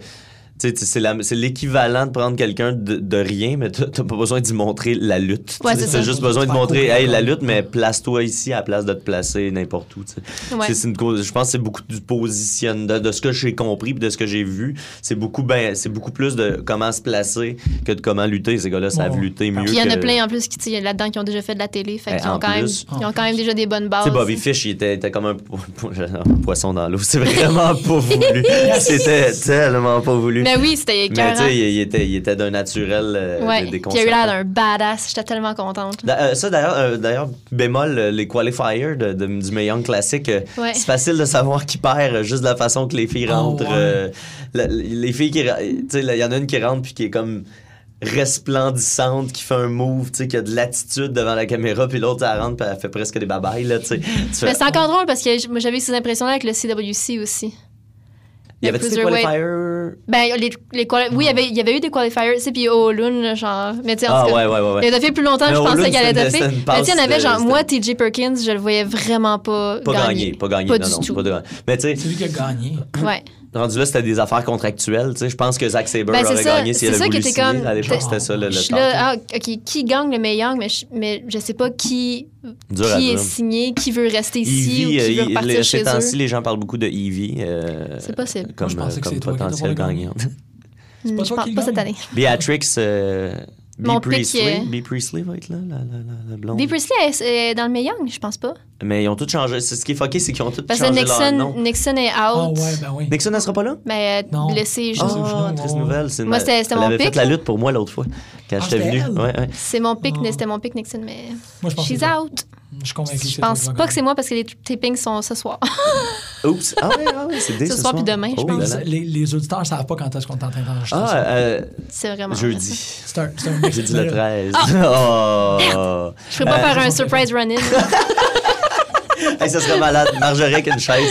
Tu sais, C'est l'équivalent de prendre quelqu'un de, de rien, mais t'as pas besoin d'y montrer la lutte. Ouais, c'est juste besoin de montrer, hey, la lutte, mais place-toi ici à la place de te placer n'importe où. tu sais. Ouais. C'est- une cause- je pense que c'est beaucoup du position de, de ce que j'ai compris puis de ce que j'ai vu. C'est beaucoup, ben, c'est beaucoup plus de comment se placer que de comment lutter. Ces gars-là savent Ouais. lutter mieux. Il y en a que- plein en plus qui, tu sais, là-dedans qui ont déjà fait de la télé. Fait qu'ils en ont, quand même, ils ont quand même déjà des bonnes bases. Tu sais, Bobby Fish, il était, était comme un, po- po- un poisson dans l'eau. C'est vraiment pas voulu. C'était tellement pas voulu. Mais oui, c'était Mais écœurant. tu sais, il, il était, il était d'un naturel euh, Ouais, des- qui a eu l'air d'un badass. J'étais tellement contente. Da- euh, ça, d'ailleurs, euh, d'ailleurs, bémol, euh, les qualifiers de, de- du Mae Young classique, euh, Ouais. c'est facile de savoir qui perd euh, juste de la façon que les filles Oh, rentrent. ouais. euh, la- les filles qui. Tu sais, il y en a une qui rentre puis qui est comme resplendissante, qui fait un move, tu sais, qui a de l'attitude devant la caméra, puis l'autre, elle rentre puis elle fait presque des babayes, là, tu sais. Mais c'est encore drôle parce que moi, j'avais eu ces impressions-là avec le CWC aussi. Il y avait des qualifiers? Ben, les, les quali- oui, il y avait- il y avait eu des qualifiers, tu sais, puis O'Loon, là, genre. Mais tu sais, en Ah ouais, ouais, ouais. ouais. Il a fait plus longtemps que je pensais qu'elle allait une Mais tu sais, il y en avait genre, c'était- moi, TJ Perkins, je le voyais vraiment pas, Pas gagné, pas gagné. Pas non, du non, tout. pas de- Mais tu sais, C'est lui qui a gagné. Ouais. Rendu là, c'était des affaires contractuelles. Tu sais, je pense que Zack Sabre Ben, c'est aurait ça, gagné s'il avait ça voulu qui était signer. comme- À l'époque, c'était ça le, le talk. là, ah, OK, qui gagne le meilleur, mais je, mais je sais pas qui, Dur qui est signé, qui veut rester ici ou qui euh, veut il- repartir les- chez ces temps-ci, les gens parlent beaucoup de Evie euh, C'est possible. comme, Moi, je euh, que comme gagner. gagnante. C'est pas Je pas gagne? cette année. Béatrix euh, B. Mon pic, Priestley? euh, B. Priestley va être là, la, la, la, la blonde. Bea Priestley est, est dans le Mae Young, je pense pas. Mais ils ont tous changé. Ce qui est fucké, c'est qu'ils ont tous Parce que changé leur Nixon, nom. Nixon est Ah out. ouais, ben oui. Nixon, elle sera pas là? Mais euh, Non. blessé, je triste ouais. nouvelle. c'est Moi, c'était- c'était Elle mon avait pic, fait la lutte pour moi l'autre fois, quand Ah, j'étais c'était venu. elle? Ouais, ouais. C'est mon pic, Ah. c'était mon pic Nixon, mais Moi, je pense que she's out. Je suis convaincu. Je pense pas que c'est moi parce que les tapings sont ce soir? Oups. Ah ouais, ah ouais, c'est dès Ce ce soir puis demain, je Oh pense. Les, les auditeurs savent pas quand est-ce qu'on est en train d'enregistrer Ah, ça. euh, C'est vraiment. jeudi. C'est un, c'est un Jeudi le 13. Ah! Oh. Je ferais pas Euh, faire un surprise run-in. Hey, ça serait malade. Margerait avec une chaise.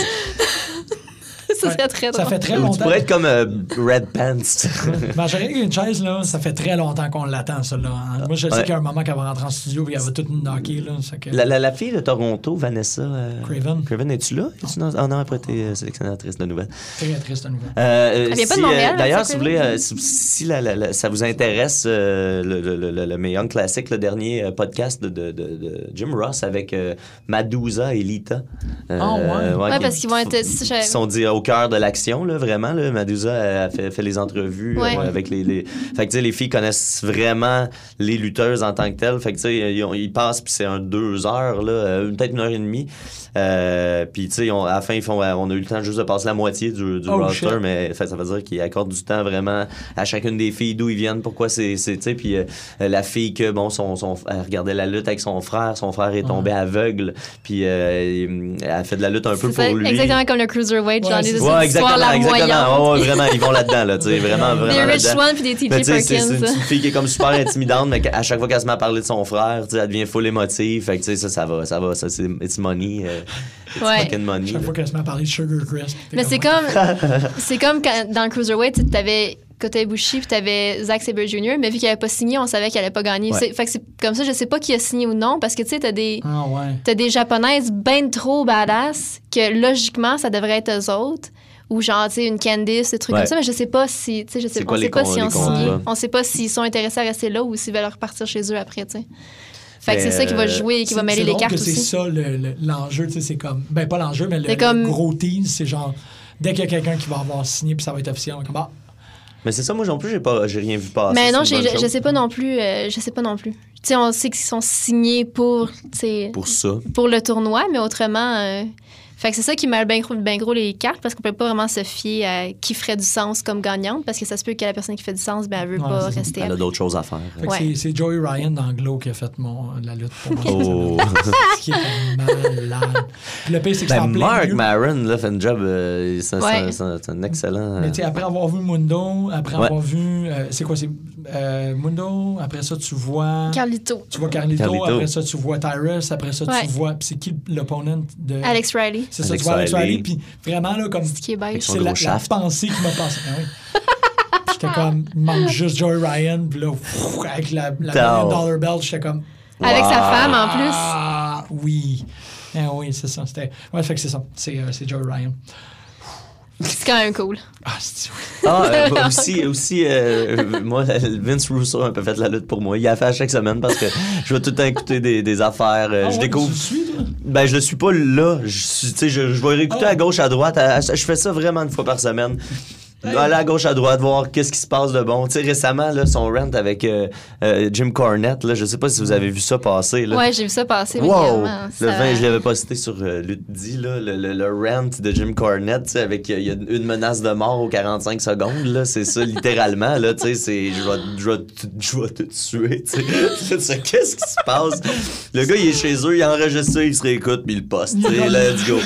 Ça serait très Ça drôle. fait très tu longtemps. pourrais être comme euh, Red Pants. Marjorie une chaise, là, ça fait très longtemps qu'on l'attend, ça. Là. Moi, je sais qu'il y a un moment qu'elle va rentrer en studio et elle va tout nous knocker. Là, ça que... La, la, la fille de Toronto, Vanessa. euh, Craven. Craven, es-tu là? Es-tu dans... Ah non, après, t'es euh, sélectionnatrice de nouvelles. Très triste nouvelle. Euh, Elle vient pas de Montréal, euh, D'ailleurs, ça, si vous voulez, euh, si, si la- la- la- ça vous intéresse, euh, le, le, le, le Mae Young Classic, le dernier euh, podcast de, de, de, de Jim Ross avec euh, Madusa et Lita. Euh, Ah, ouais. Parce qu'ils vont être. qui sont dit au cœur de l'action, là, vraiment. Là. Madusa a fait, fait les entrevues Ouais. euh, avec les, les... Fait que, tu sais, les filles connaissent vraiment les lutteuses en tant que telles. Fait que, tu sais, ils, ils passent, puis c'est un deux heures, là, euh, peut-être une heure et demie. Euh, puis, tu sais, à la fin, ils font, euh, on a eu le temps juste de passer la moitié du, du Oh, roster, shit. mais fait, ça veut dire qu'ils accordent du temps vraiment à chacune des filles, d'où ils viennent, pourquoi c'est, c'est tu sais, puis euh, la fille que, bon, son, son, elle regardait la lutte avec son frère, son frère est tombé aveugle, puis euh, elle a fait de la lutte un peu ça, pour lui. Exactement comme le Cruiserweight. J'en ai ça. Ouais, exactement, exactement. ouais, vraiment, ils vont là-dedans, là, tu sais, vraiment, Des Des vraiment Rich. Swan puis des TJ tu sais, c'est une Perkins. petite fille qui est comme super intimidante, mais à chaque fois qu'elle se met à parler de son frère, tu sais, elle devient full émotive. Fait que, tu sais, ça, ça va, ça va, ça, c'est it's money. euh, Ouais. fucking money. Chaque fois qu'elle se met à parler de Sugar Crisp. Mais c'est comme, c'est comme quand, dans le Cruiserweight, tu avais Kota Ibushi puis t'avais Zack Sabre Jr., mais vu qu'il avait pas signé, on savait qu'elle allait pas gagner. Ouais. C'est- Fait que c'est comme ça, je sais pas qui a signé ou non, parce que tu sais, t'as des, Ah ouais. t'as des japonaises ben trop badass que logiquement, ça devrait être eux autres. Ou genre, tu sais, une Candice, des trucs Ouais. comme ça, mais je sais pas si, tu sais, je sais, on quoi sait pas si on signé. On sait pas s'ils sont intéressés à rester là ou s'ils veulent repartir chez eux après, tu sais. Fait que c'est ça qui va euh, jouer et qui va mêler les cartes que C'est ça le- le- l'enjeu, tu sais, c'est comme. Ben, pas l'enjeu, mais le, comme- le gros tease, c'est genre. Dès qu'il y a quelqu'un qui va avoir signé puis ça va être officiel, on est comme. Ah, Mais c'est ça, moi non plus, j'ai pas, j'ai rien vu passer. Mais non, je sais pas non plus. euh, je sais pas non plus. Tu sais, on sait qu'ils sont signés pour, tu sais, Pour ça. pour le tournoi, mais autrement. euh, Fait que c'est ça qui mêle bien gros, ben gros les cartes parce qu'on peut pas vraiment se fier à qui ferait du sens comme gagnante parce que ça se peut que la personne qui fait du sens, ben, elle veut Ouais, pas rester Elle a d'autres choses à faire. Fait que Ouais. c'est- c'est Joey Ryan dans Glow qui a fait mon, la lutte pour moi. Oh. Ce qui est malade. Le pire, c'est que c'est Ben, Mark. Maron, là, fait un job. euh, c'est, c'est- Ouais. c'est- c'est un excellent. Mais tu sais, après avoir vu Mundo, après Ouais. avoir vu. euh, c'est quoi, c'est euh, Mundo, après ça, tu vois. Carlito. Tu vois Carlito, Carlito. après ça, tu vois Tyrus, après ça, Ouais. tu vois. Puis c'est qui l'opponent de. Alex Riley. C'est ça, tu vois Alex Riley. Puis vraiment, là, comme. C'est la, la pensée qui m'a passé. Ah oui. J'étais comme, manque juste Joey Ryan, puis là, pff, avec la, la million dollar belt, j'étais comme, Avec sa Wow. femme en plus. ah, oui. Ah oui, c'est ça. C'était... Ouais, fait que c'est ça. C'est, euh, c'est Joey Ryan. C'est quand même cool. Ah, c'est Ah, euh, bah, aussi, aussi euh, moi, Vince Russo a un peu fait la lutte pour moi. Il a fait à chaque semaine parce que je vais tout le temps écouter des, des affaires. euh, Ah je ouais, découvre. Tu le suis, toi? Ben, je le suis pas là. Je, suis- tu sais, je, je vais réécouter Ah. à gauche, à droite. à- à- je fais ça vraiment une fois par semaine. Aller à gauche, à droite, voir qu'est-ce qui se passe de bon. Tu sais, récemment, là, son rent avec euh, euh, Jim Cornette, là, je sais pas si vous avez vu ça passer. Là. Ouais, j'ai vu ça passer. Wow! Le ça- 20, je l'avais posté sur euh, Lutte-Dit, là, le, le, le rant de Jim Cornette, tu sais, avec euh, il y a une menace de mort aux 45 secondes, là, c'est ça, littéralement, là, tu sais, c'est je vais, te- je vais te tuer, tu sais. Tu sais, Qu'est-ce qui se passe? Le gars, il est chez eux, il enregistre ça, il se réécoute, puis il le poste, tu sais, let's go.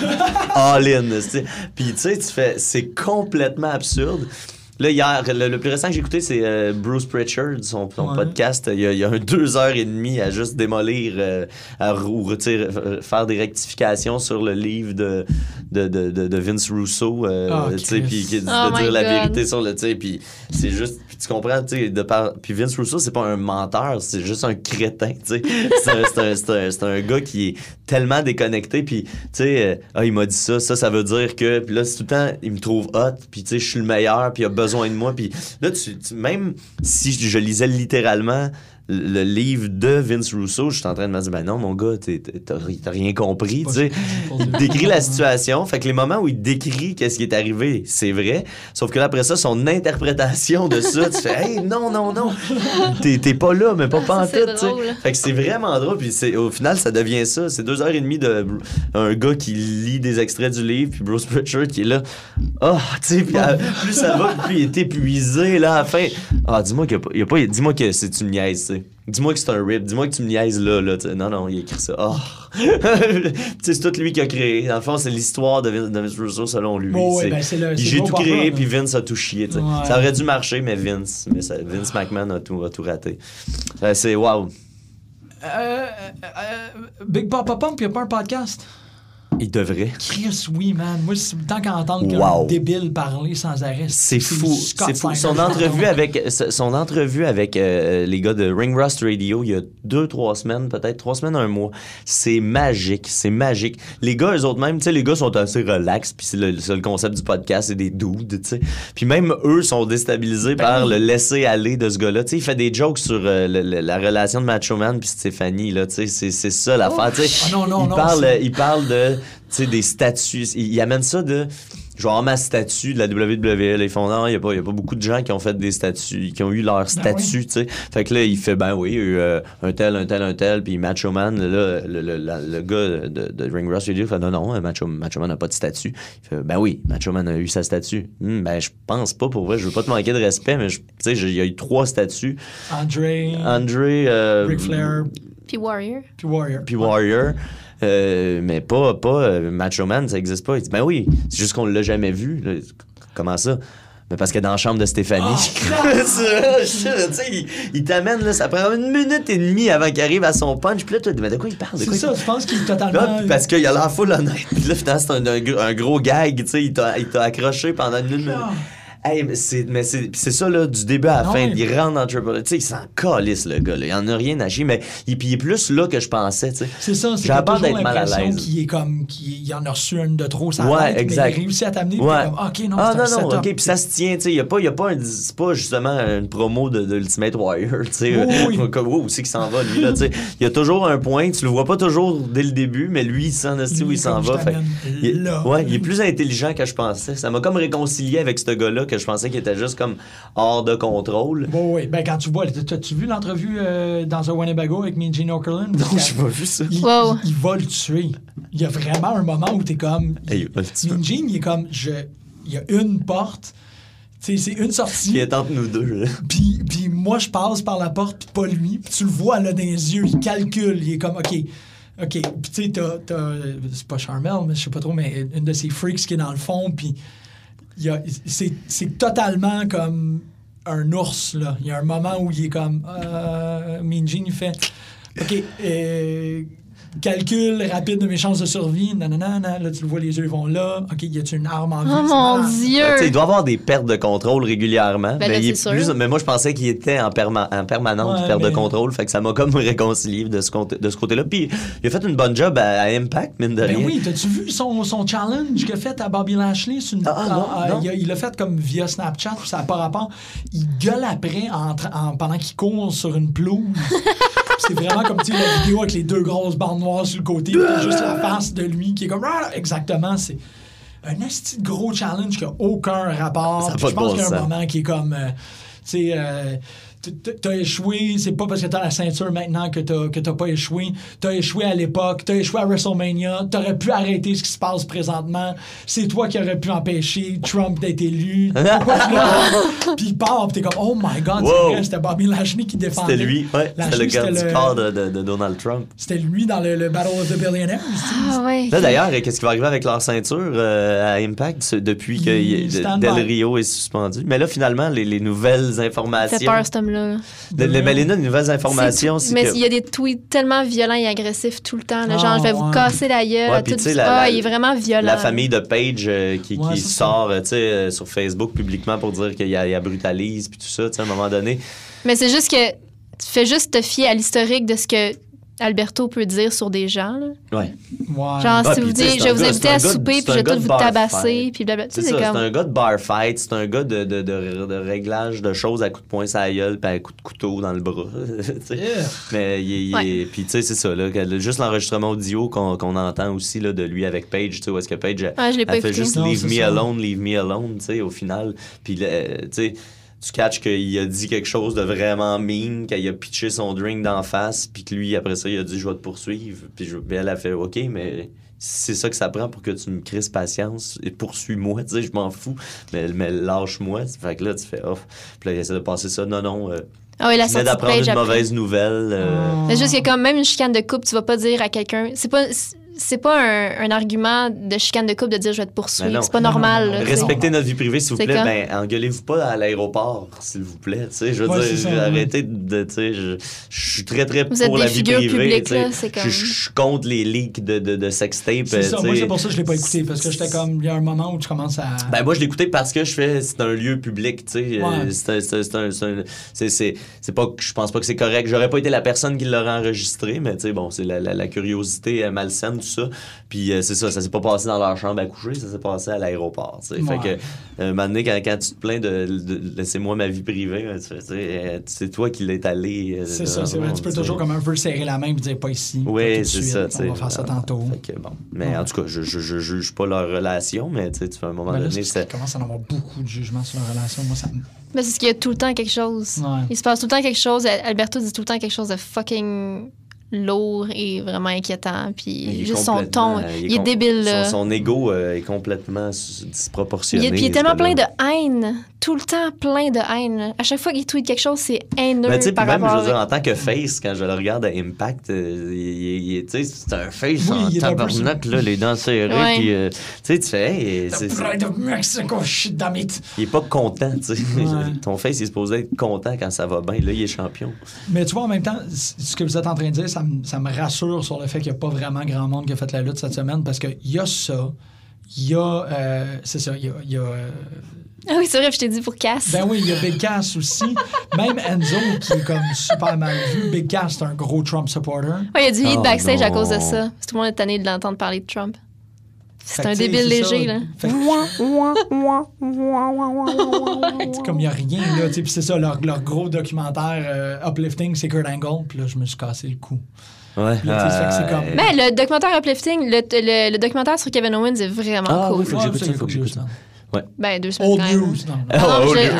All in, tu sais. Puis, tu sais, tu fais, c'est complètement absurde. Build. Là, hier, le, le plus récent que j'ai écouté, c'est euh, Bruce Pritchard, son, son Ouais. podcast. Il y, a, il y a un deux heures et demie à juste démolir euh, à, ou retirer- euh, faire des rectifications sur le livre de, de, de, de, de Vince Russo. euh, Ah, tu sais, Christ. puis qui- de Oh my dire la vérité sur le. tu sais, Puis c'est juste. Tu comprends, tu sais, de par. Puis Vince Russo, c'est pas un menteur, c'est juste un crétin, tu sais. C'est un, c'est un, c'est un, gars qui est tellement déconnecté, puis tu sais, euh, ah, il m'a dit ça, ça, ça veut dire que. Puis là, c'est tout le temps, il me trouve hot, puis tu sais, je suis le meilleur, puis il a besoin de moi, puis là, tu, même si je lisais littéralement le livre de Vince Russo, je suis en train de me dire, ben non, mon gars, t'as rien compris, tu sais. Il décrit la situation. Fait que les moments où il décrit qu'est-ce qui est arrivé, c'est vrai. Sauf que là, après ça, son interprétation de ça, tu fais, hey, non, non, non. T'es t'es pas là, mais pas pas en C'est tout, tu sais. Fait que c'est vraiment drôle. Puis c'est- au final, ça devient ça. C'est deux heures et demie de un gars qui lit des extraits du livre, puis Bruce Pritchard qui est là. Ah, tu sais, puis à- plus ça va, plus il est épuisé, là, à la fin. Ah, dis-moi qu'il a pas. il y a pas- dis-moi que c'est niaises, tu sais. Dis-moi que c'est un rip. Dis-moi que tu me niaises là, là. Non, non, il a écrit ça. Sais, c'est tout lui qui a créé. Dans le fond, c'est l'histoire de Vince, de Vince Russo selon lui. Ouais, ben, le- J'ai tout créé, puis. Vince a tout chié. Ouais. Ça aurait dû marcher, mais Vince, mais ça- Vince McMahon a tout, a tout raté. Euh, C'est wow. Euh, euh, Big Papa Pump, il n'y a pas un podcast? Il devrait. Chris, oui, man. Moi, c'est tant qu'entendre Wow. débile parler sans arrêt. C'est fou, c'est fou. Son entrevue avec, son entrevue avec euh, les gars de Ring Rust Radio il y a deux, trois semaines, peut-être trois semaines, un mois. C'est magique, c'est magique. Les gars, eux autres même, tu sais, les gars sont assez relax, puis c'est le, le concept du podcast, c'est des dudes, tu sais. Puis même eux sont déstabilisés Ben par le laisser aller de ce gars-là. Tu sais, il fait des jokes sur euh, le- le- la relation de Macho Man puis Stéphanie, là, tu sais, c'est, ça l'affaire, tu sais. Ah non, non, il non, parle, il parle de, des statuts. Il, il amène ça de, je vais avoir ma statue de la WWE. Là, ils font, non, il n'y a, pas- il y a pas beaucoup de gens qui ont fait des statuts, qui ont eu leur statut, tu sais. Fait que là, il fait, ben oui, euh, un tel, un tel, un tel, puis Macho Man, là, le, le, la- le gars de, de Ring Rust Radio fait, non, non, Macho, Macho Man n'a pas de statut. Il fait, ben oui, Macho Man a eu sa statue. Hum, ben, je pense pas, pour vrai, je veux pas te manquer de respect, mais il y a eu trois statuts. André, André, euh, Ric Flair, Puis Warrior. puis Warrior. puis Warrior. Euh, mais pas, pas euh, Macho Man, ça existe pas. Il dit, ben oui, c'est juste qu'on l'a jamais vu. là. Comment ça? Ben parce que dans la chambre de Stéphanie. Ah, je- tu sais, il, il t'amène, là, ça prend une minute et demie avant qu'il arrive à son punch. Puis là, toi, mais de quoi il parle? De C'est quoi ça, je pense qu'il est totalement. Là, parce qu'il a l'air full honnête. Puis là, finalement, c'est un, un gr- un gros gag, tu sais. Il t'a il t'a accroché pendant une minute. Hey, mais c'est, mais c'est, puis c'est ça, là, du début à la Non, fin. mais- Il rentre dans Triple. Tu sais, il s'en calisse, le gars, là. Il en a rien à chier, mais il, puis il est plus là que je pensais, tu sais. C'est ça, c'est peur d'être mal à l'aise. qu'il est comme, qu'il il en a reçu une de trop, ça Ouais, exact. Mais il réussit à t'amener, Ouais. comme, ok, non, ah c'est non, non, setup. ok, puis ça se tient, tu sais, il n'y a pas, y a pas un, c'est pas justement une promo de, de Ultimate Warrior, tu sais, Oui, oui. euh, comme, où c'est qu'il s'en va, lui, là, tu sais, il y a toujours un point, tu le vois pas toujours dès le début, mais lui, il sent où il s'en va, fait, il ouais, il est plus intelligent que je pensais, ça m'a comme réconcilié avec ce gars-là, que je pensais qu'il était juste comme hors de contrôle. Bon, oui, ben quand tu vois, t'as-tu vu l'entrevue euh, dans un Winnebago avec Gene Okerlund? Non, j'ai pas vu ça. Il, Wow. il- il va le tuer. Il y a vraiment un moment où t'es comme. Hey, Gene, il est comme. Je, il y a une porte. Tu sais, c'est une Qui sortie. est entre nous deux, là. Puis, puis moi, je passe par la porte, puis pas lui. Puis tu le vois là dans les yeux, il calcule. Il est comme, OK, OK. Puis tu sais, t'as, t'as- c'est pas Charmel, mais je sais pas trop, mais une de ces freaks qui est dans le fond, puis c'est, totalement comme un ours, là. Il y a un moment où il est comme, euh, Gene, il fait, OK, euh, calcul rapide de mes chances de survie, nanana, nan. là, tu le vois, les yeux vont là. OK, y a-tu une arme en vie? Oh mon dieu! il doit avoir des pertes de contrôle régulièrement. Ben mais, là, il est plus, mais moi, je pensais qu'il était en, perma- en permanente Ouais, perte de contrôle. Fait que ça m'a comme réconcilié de ce, côté- de ce côté-là. Puis il a fait une bonne job à, à Impact, mine de Ben rien. oui, t'as-tu vu son, son challenge qu'il a fait à Bobby Lashley? sur une- Ah, non, ah, non. Il, a, il l'a fait comme via Snapchat, puis ça n'a pas rapport. Il gueule après en, tra- en- pendant qu'il court sur une pelouse. c'est vraiment comme tu sais, la vidéo avec les deux grosses barres noires sur le côté, juste la face de lui qui est comme. Ah, Exactement, c'est un esti de gros challenge qui n'a aucun rapport. Je pense bon qu'il y a un moment qui est comme. euh, tu sais. euh, T'as échoué, c'est pas parce que t'as la ceinture maintenant que t'as que t'as pas échoué. T'as échoué à l'époque, t'as échoué à WrestleMania, t'aurais pu arrêter ce qui se passe présentement. C'est toi qui aurais pu empêcher Trump d'être élu. Puis il part, pis t'es comme oh my god, Wow. c'est vrai, c'était Bobby Lashley qui défendait. C'était lui, ouais. C'était le gars c'était du le- corps de, de- de Donald Trump. C'était lui dans le, le Battle of the Billionaires. Ah ouais. Là, d'ailleurs, qu'est-ce qui va arriver avec leur ceinture euh, à Impact depuis que Del. Rio est suspendu? Mais là, finalement, les, les nouvelles informations. fait peur, homme-là. Le, le informations, C'est c'est tout- Mais que. il y a des tweets tellement violents et agressifs tout le temps. là, Ah, genre, je vais vous casser la gueule. Ouais, tout- sais, la- ah, la- il est vraiment violent. La famille de Paige euh, qui, Ouais, qui sort euh, tu sais, euh, sur Facebook publiquement pour dire qu'il y a, y a brutalise puis tout ça, tu sais, à un moment donné. Mais c'est juste que tu fais juste te fier à l'historique de ce que Alberto peut dire sur des gens. là. Ouais. Genre, Ah, si vous dites, je vais vous inviter à souper, puis je vais tout de vous tabasser, puis blablabla. C'est comme. un gars de bar fight, c'est un gars de, de, de, de réglage de choses à coups de poing sur la gueule puis à coups de couteau dans le bras. Yeah. Mais il, est- il Ouais. est- puis tu sais, c'est ça, là, que- juste l'enregistrement audio qu'on qu'on entend aussi là, de lui avec Paige, tu sais, où est-ce que Paige elle, Ouais, je l'ai pas elle fait écouté. juste Non, Leave me ça. alone, leave me alone, tu sais, au final. Puis tu sais, tu catches qu'il a dit quelque chose de vraiment mean, qu'il a pitché son drink d'en face, puis que lui, après ça, il a dit Je vais te poursuivre. Puis, elle a fait Ok, mais c'est ça que ça prend pour que tu me crises patience et poursuis-moi, tu sais, je m'en fous, mais, mais lâche-moi. Fait que là, tu fais off. Puis là, il essaie de passer ça. Non, non, euh, Ah oui, la tu d'apprendre une mauvaise nouvelle. euh, Mais juste que comme même une chicane de couple, tu vas pas dire à quelqu'un. C'est pas. C'est pas un, un argument de chicane de couple de dire je vais te Ben poursuivre. non. C'est pas Non, normal. là. Respectez notre vie privée, s'il vous C'est plaît. comme- Ben, engueulez-vous pas à l'aéroport, s'il vous plaît. Tu sais, je veux Ouais, dire, c'est ça, ouais. arrêtez de, tu sais, je, je suis très, très Vous pour êtes la des vie figures privée. publiques, tu sais. là, c'est comme- Je, je suis contre les leaks de, de, de sextape. C'est ça, tu moi, c'est pour ça que je l'ai pas écouté, parce que j'étais comme, il y a un moment où tu commences à. Ben moi je l'ai écouté parce que je fais c'est un lieu public, tu sais, Ouais. euh, c'est un- c'est un- c'est un- c'est un- c'est c'est c'est pas je pense pas que c'est correct. J'aurais pas été la personne qui l'aurait enregistré, mais tu sais bon, c'est la, la, la curiosité euh, malsaine tout ça. Puis euh, c'est ça, ça s'est pas passé dans leur chambre à coucher, ça s'est passé à l'aéroport. Ouais. Fait que euh, un moment donné, quand, quand tu te plains de, de- laissez-moi ma vie privée, ben, euh, c'est toi qui l'es allé. euh, C'est ça, c'est vrai. Tu peux toujours comme un peu serrer la main et dire pas ici. Oui, c'est ça. On va faire ça tantôt. Fait que, bon. Mais Ouais. en tout cas, je, je, je juge pas leur relation, mais tu sais, tu fais à un moment Ben là, donné, qu'il commence à en avoir beaucoup de jugements sur la relation. Moi, ça me. Mais c'est parce qu'il y a tout le temps quelque chose. Ouais. Il se passe tout le temps quelque chose. Alberto dit tout le temps quelque chose de fucking lourd et vraiment inquiétant. Puis juste son ton, il est, débile. Là. Son, son ego euh, est complètement s- Il disproportionné. est, puis il est tellement plein de haine. Tout le temps plein de haine. À chaque fois qu'il tweet quelque chose, c'est haineux Mais tu sais, puis par même, je rapport veux dire, en tant que face, quand je le regarde à Impact, euh, il, c'est un face Oui, en il tabarnak, là, les dents serrées, Ouais. puis euh, tu sais, tu fais, hey, c'est- Mexico, shit damn it. il est pas content, tu sais. Ouais. Ton face, il est supposé être content quand ça va bien. Là, il est champion. Mais tu vois, en même temps, ce que vous êtes en train de dire, ça me, ça me rassure sur le fait qu'il n'y a pas vraiment grand monde qui a fait la lutte cette semaine parce qu'il y a ça. Il y a. euh, c'est ça, il y a. il y a, euh, Ah oui, c'est vrai, je t'ai dit pour Cass. ben oui, il y a Big Cass aussi. Même Enzo, qui est comme super mal vu. Big Cass, c'est un gros Trump supporter. Ouais, il y a du hit Oh backstage à cause de ça. Tout le monde est tanné de l'entendre parler de Trump. C'est un débile léger, ça. là. Fait comme il n'y a rien, là. Puis c'est ça, leur, leur gros documentaire euh, uplifting, c'est Kurt Angle. Puis là, je me suis cassé le cou. Ouais. Là, c'est comme- Mais le documentaire Uplifting, le, le, le documentaire sur Kevin Owens est vraiment Ah cool. oui, faut que j'écoute Ouais, ça, faut que ça. Ben, deux semaines Old quand même. news. Non,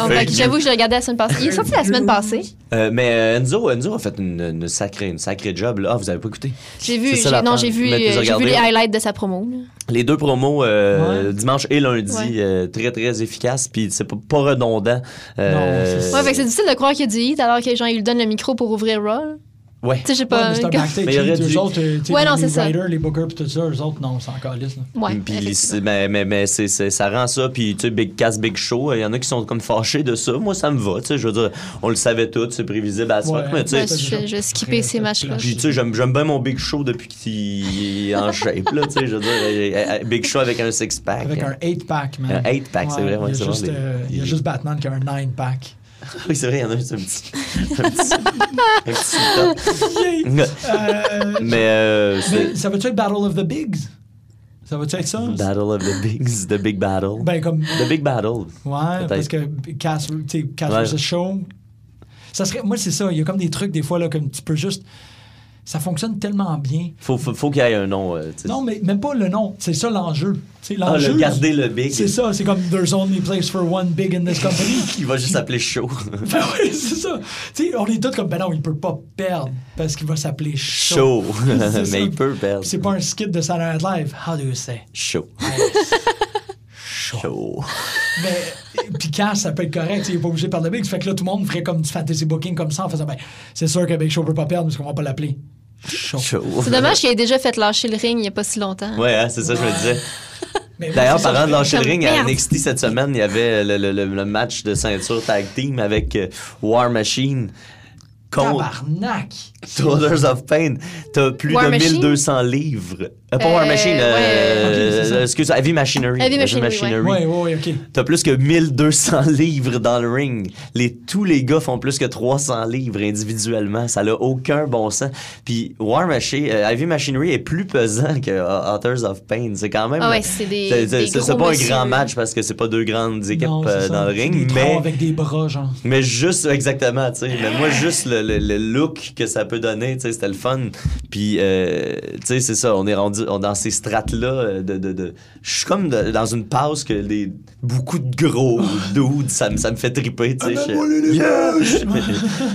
non. J'avoue que je l'ai regardé la semaine passée. Il est sorti la semaine passée. Euh, mais euh, Enzo, Enzo a fait une, une sacrée, une sacrée job. Là. Ah, vous avez pas écouté? J'ai vu, non, j'ai vu, euh, j'ai vu les highlights de sa promo. Les deux promos, euh, Ouais. dimanche et lundi, Ouais. euh, très, très efficaces. Puis c'est pas, pas redondant. Euh, Non, c'est ça. Ouais, fait que c'est difficile de croire qu'il y a du hit alors que genre, il lui donne le micro pour ouvrir Raw. Ouais. Tu sais, Ouais, pas. mais. Mais il aurait dû- autres, euh, tu sais, Ouais, non, les c'est ça. writers, les bookers, puis tout ça, eux autres, non, c'est encore lisse. là. Ouais, Puis mais, mais, mais c'est, c'est- ça rend ça. Puis, tu sais, Big Cass, Big Show, il y en a qui sont comme fâchés de ça. Moi, ça me va. Tu sais, je veux dire, on le savait tous, c'est prévisible à ça. Ouais. Mais, tu sais, Ouais, je, vais- skipper ces matchs-là. Puis, tu sais, j'aime, j'aime bien mon Big Show depuis qu'il est en shape, là. Tu sais, je veux dire, Big Show avec un six-pack. Avec un 8-pack, man. Un 8-pack, c'est vrai, il y a juste, euh, il y a les- juste Batman qui a un 9-pack. Oui, c'est vrai, il y en a juste un petit. un petit. un petit. Euh, Mais, euh, mais ça va-tu être Battle of the Bigs? Ça va-tu être ça? Battle of the Bigs, the Big Battle. Ben, comme. The Big Battle. Ouais, parce que Cass, tu sais, Cass Ouais. versus Show. Ça serait, moi, c'est ça. Il y a comme des trucs, des fois, là, comme tu peux juste. Ça fonctionne tellement bien. Faut, faut, faut qu'il y ait un nom. euh. Non, mais même pas le nom. C'est ça l'enjeu. Ah, le garder le Big. C'est ça. C'est comme There's only place for one big in this company. Il va juste s'appeler Show. ben oui, c'est ça. On est tous comme, ben non, il peut pas perdre parce qu'il va s'appeler Show. Show. Ça. mais il peut perdre. C'est pas un skit de Saturday Night Live. How do you say? Show. Show. Show. Mais, puis Cass, ça peut être correct, il est pas obligé de perdre le Big. Fait que là, tout le monde ferait comme du fantasy booking comme ça en faisant, ben, c'est sûr que Big Show peut pas perdre, parce qu'on va pas l'appeler. Show. C'est dommage qu'il ait déjà fait lâcher le ring il y a pas si longtemps. Ouais, hein, c'est ça, je me disais. D'ailleurs, parlant de lâcher le ring, à. NXT cette semaine, il y avait le, le- le- le match de ceinture tag team avec euh, War Machine. Contre Tabarnak! Daughters of Pain. T'as plus War de Machine? 1200 livres. Euh, pas Euh, War Machine, euh, ouais. Ok, c'est ça. excuse, Heavy Machinery. Heavy Machinery, Ouais, ouais, ouais, ok. T'as plus que 1200 livres dans le ring. Les, tous les gars font plus que 300 livres individuellement. Ça n'a aucun bon sens. Puis War Machine, euh, Heavy Machinery est plus pesant que euh, Authors of Pain. C'est quand même... Ah ouais, c'est des. c'est- pas un grand match parce que c'est pas deux grandes équipes Non, euh, dans le ring, des mais... avec des bras, genre. Mais juste, exactement, tu sais. Mais moi, juste le, le- le look que ça peut donner, tu sais, c'était le fun. Puis, euh, tu sais, c'est ça, on est rendu on, dans ces strates-là euh, de... de, de- Je suis comme de- dans une pause que les, beaucoup de gros dudes, ça, me- ça me fait triper, tu sais. Je- Yeah! Puis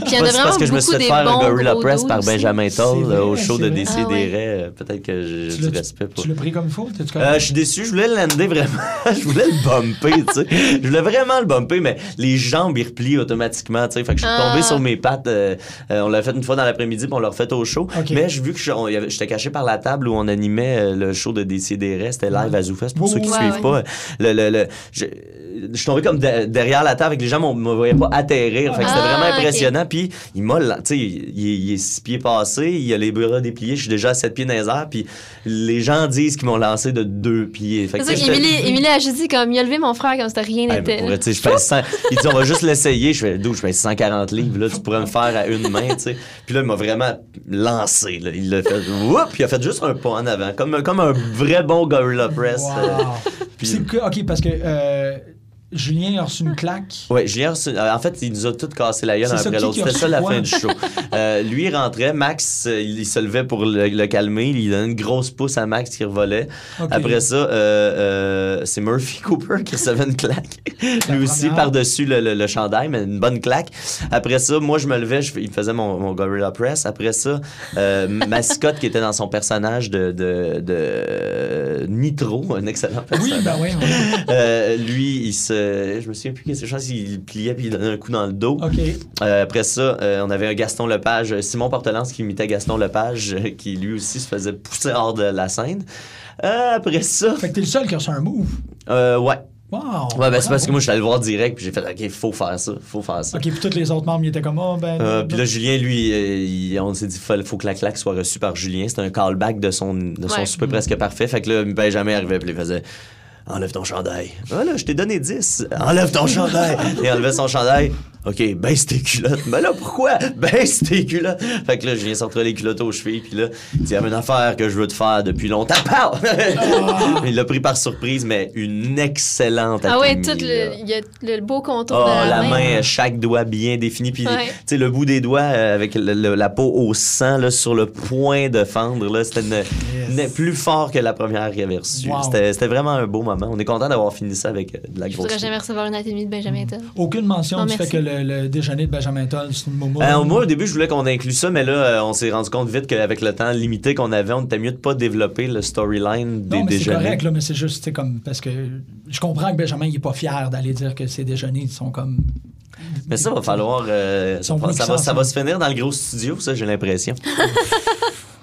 il y en a vraiment parce que je me suis beaucoup fait faire bons un Gorilla Press par. Benjamin Toll euh, au show de. Ah ouais. euh, Peut-être que j'ai du respect pour... Tu l'as pris comme il faut? Euh, je suis déçu, je voulais le lander vraiment. je voulais le bumper, tu sais. Je voulais vraiment le bumper, mais les jambes, ils replient automatiquement, tu sais. Fait que je suis Ah. tombé sur mes pattes. euh, on l'a fait une fois dans l'après-midi, puis on l'a refait au show. Mais j'ai vu que j'étais caché par la table où on animait euh, le show de DCDR. C'était live à Zoufest. Pour ceux qui oui, suivent ouais. pas, le, le, le- je, je suis tombé comme de- derrière la table avec les gens, on me voyait pas atterrir. Fait que c'était Ah, vraiment impressionnant. Puis il m'a, tu sais, il, il est six pieds passés, il a les bras dépliés, je suis déjà à sept pieds dans les airs. Puis les gens disent qu'ils m'ont lancé de deux pieds. Fait que, C'est ça qu'Émilie Émilie a juste dit comme il a levé mon frère comme si rien n'était. pour vrai, tu sais, je pèse 100 Il dit, on va juste l'essayer. Je fais, d'où je pèse 140 livres, là, tu pourrais me faire à une main, tu sais. Puis là, il m'a vraiment lancé, là. Il l'a fait, whoop, il a fait juste un pas en avant, comme, comme un vrai bon Gorilla Press. Wow. Puis c'est que- OK, parce que euh, Julien a reçu une claque. Ouais, Julien, reçu- euh, en fait, il nous a tous cassé la gueule un après l'autre. C'était ça la fin du show. Euh, lui, il rentrait. Max, euh, il, il se levait pour le, le calmer. Il donnait une grosse pouce à Max qui revolait. Après ça, euh, euh, c'est Murphy Cooper qui recevait une claque. La Lui aussi, par-dessus le, le- le chandail, mais une bonne claque. Après ça, moi, je me levais, je, il me faisait mon, mon Gorilla Press. Après ça, Mascotte qui était dans son personnage de, de, de Nitro, un excellent personnage. Oui, ben oui. oui. Lui, il se. Je me souviens plus qu'est-ce que je pense qu'il pliait puis il donnait un coup dans le dos. Euh, après ça, euh, on avait un Gaston Lepage, euh, Simon Portelance qui imitait Gaston Lepage, euh, qui lui aussi se faisait pousser hors de la scène. Euh, après ça, Fait que t'es le seul qui a reçu un move. euh, ouais. Wow. Ouais, ben c'est parce que moi, je suis allé le voir direct, puis j'ai fait, OK, faut faire ça, faut faire ça. OK, puis tous les autres membres, ils étaient comme, oh, ben. Euh, puis là, Julien, lui, euh, il- on s'est dit, faut, faut que la claque soit reçue par Julien. C'était un callback de son, de son Ouais. souper presque parfait. Fait que là, Benjamin arrivait, puis il faisait, enlève ton chandail. Voilà, je t'ai donné 10. Enlève ton chandail. Il enlevait son chandail. OK, baisse tes culottes. Mais là, pourquoi? Baisse tes culottes. Fait que là, je viens sortir les culottes aux chevilles, puis là, il dit, il y avait une affaire que je veux te faire depuis longtemps. Pow! il l'a pris par surprise, mais une excellente Ah ouais, tout le, il y a le beau contour Oh, de la, la main, chaque doigt bien défini. Puis, Ouais. tu sais, le bout des doigts euh, avec le- le- la peau au sang, là, sur le point de fendre, là, c'était une- une- plus fort que la première qu'il avait reçue. Wow. C'était c'était vraiment un beau moment. On est content d'avoir fini ça avec euh, de la Je grosse. voudrais jamais recevoir une anatomie de Benjamin. Aucune mention Non, du fait que le, le déjeuner de Benjamin Toll, c'est momo. Euh, moi, au début, je voulais qu'on inclue ça, mais là, euh, on s'est rendu compte vite qu'avec le temps limité qu'on avait, on était mieux de pas développer le storyline des non, mais c'est déjeuners. correct, là, mais c'est juste, c'est comme, parce que je comprends que Benjamin, il est pas fier d'aller dire que ses déjeuners, ils sont comme. Mais ça va falloir. euh, ça, va, ça, va, ça va se finir dans le gros studio, ça, j'ai l'impression.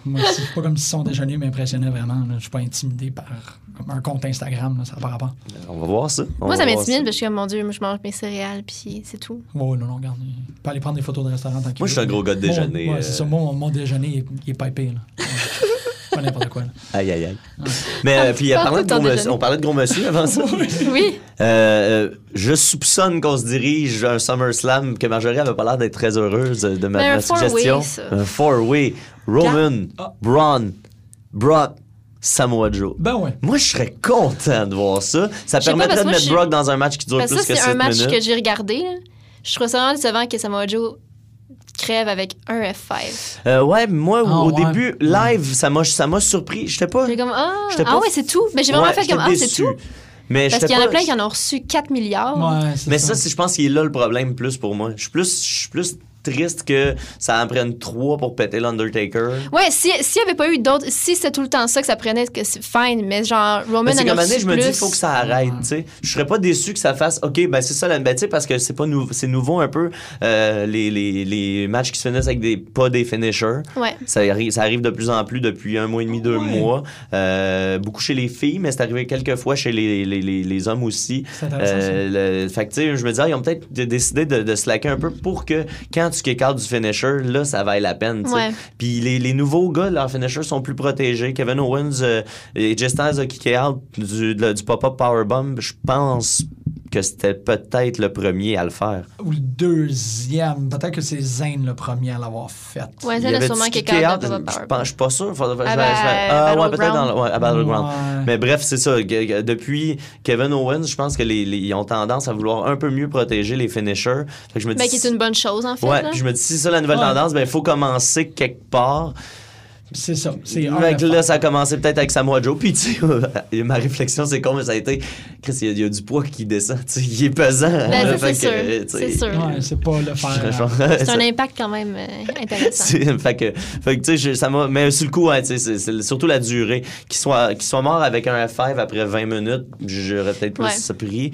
Moi, c'est pas comme si son déjeuner m'impressionnait vraiment. là. Je suis pas intimidé par comme un compte Instagram, là, ça n'a pas rapport. On va voir ça. On Moi, ça m'intimide parce que je suis comme, mon Dieu, moi, je mange mes céréales, puis c'est tout. Oh, non, non, regarde. Peut aller prendre des photos de restaurant tranquille. Moi, je suis un gros gars de Mon- déjeuner, ouais, euh. c'est ça. Moi, mon, mon déjeuner, il est, il est pipé, là. pas n'importe quoi, là. Aïe, aïe, aïe. Mais euh, puis, Parle parlant de gros monsieur- on parlait de gros monsieur avant ça. Oui. Euh, euh, je soupçonne qu'on se dirige à un SummerSlam que Marjorie avait pas l'air d'être très heureuse de ma, ma suggestion. ça. Un four-way. Roman, Ah. Braun, Brock, Samoa Joe. Ben ouais. Moi, je serais content de voir ça. Ça pas, permettrait de mettre Brock dans un match qui dure que plus ça, que c'est un 7 match minutes. que j'ai regardé. là. Je trouve ça vraiment décevant que Samoa Joe crève avec un F5. Euh, ouais, moi, Ah, au ouais. début, live, ça m'a ça m'a surpris. J'étais pas. J'ai comme, ah, J'étais ah pas- ouais, c'est tout. Mais j'ai vraiment Ouais, fait j'étais comme, ah, c'est tout. Mais Parce j'étais qu'il y en a pas- plein qui en ont reçu 4 milliards. Ouais, Mais ça. ça, je pense qu'il est là le problème plus pour moi. Je suis plus, je suis plus triste que ça en prenne trois pour péter l'Undertaker. Ouais, si- s'il n'y avait pas eu d'autres, si c'était tout le temps ça que ça prenait, que c'est fine, mais genre, Roman Mais comme année, je me dis, il faut que ça arrête, tu sais. Je serais pas déçu que ça fasse, OK, ben c'est ça, la, ben, parce que c'est pas nouveau, c'est nouveau un peu, euh, les, les, les matchs qui se finissent avec des, pas des finishers. Ouais. Ça arrive, ça arrive de plus en plus depuis un mois et demi, deux Ouais. mois. Euh, beaucoup chez les filles, mais c'est arrivé quelques fois chez les, les, les, les hommes aussi. Euh, le- fait que, tu sais, je me disais, ils ont peut-être décidé de, de slacker un peu pour que quand tu kick out du finisher, là, ça vaille la peine. Puis les, les nouveaux gars, leurs finishers sont plus protégés. Kevin Owens euh, et Styles a kické out du, du pop-up powerbomb. Je pense que c'était peut-être le premier à le faire. Ou le deuxième. Peut-être que c'est Zane le premier à l'avoir fait. Ouais, Il ça, y là, avait sûrement out, de je pense- je suis pas sûr. Faudrait- Ah, ouais, peut-être dans ouais, à Battleground. Ouais. Mais bref, c'est ça. Depuis Kevin Owens, je pense que les, les- ils ont tendance à vouloir un peu mieux protéger les finishers. Fait que je me dis, Ben, qui est une bonne chose, en fait. ouais, puis je me dis, si c'est ça la nouvelle Ouais. tendance, ben il faut commencer quelque part. C'est ça. C'est un Fait que là, ça a commencé peut-être avec Samoa Joe. Puis, tu sais, ma réflexion, c'est con, mais ça a été, Chris, il y, a- il y a du poids qui descend. Tu sais, il est pesant. Ben, ça, c'est sûr. C'est sûr. Ouais, c'est pas le faire. je- C'est un impact quand même euh, intéressant. fait que, fait que, tu sais, ça m'a. Mais sur le coup, ouais, tu sais, c'est c'est surtout la durée. Qu'il soit, qu'il soit mort avec un F5 après 20 minutes, j'aurais peut-être plus Ouais. pris.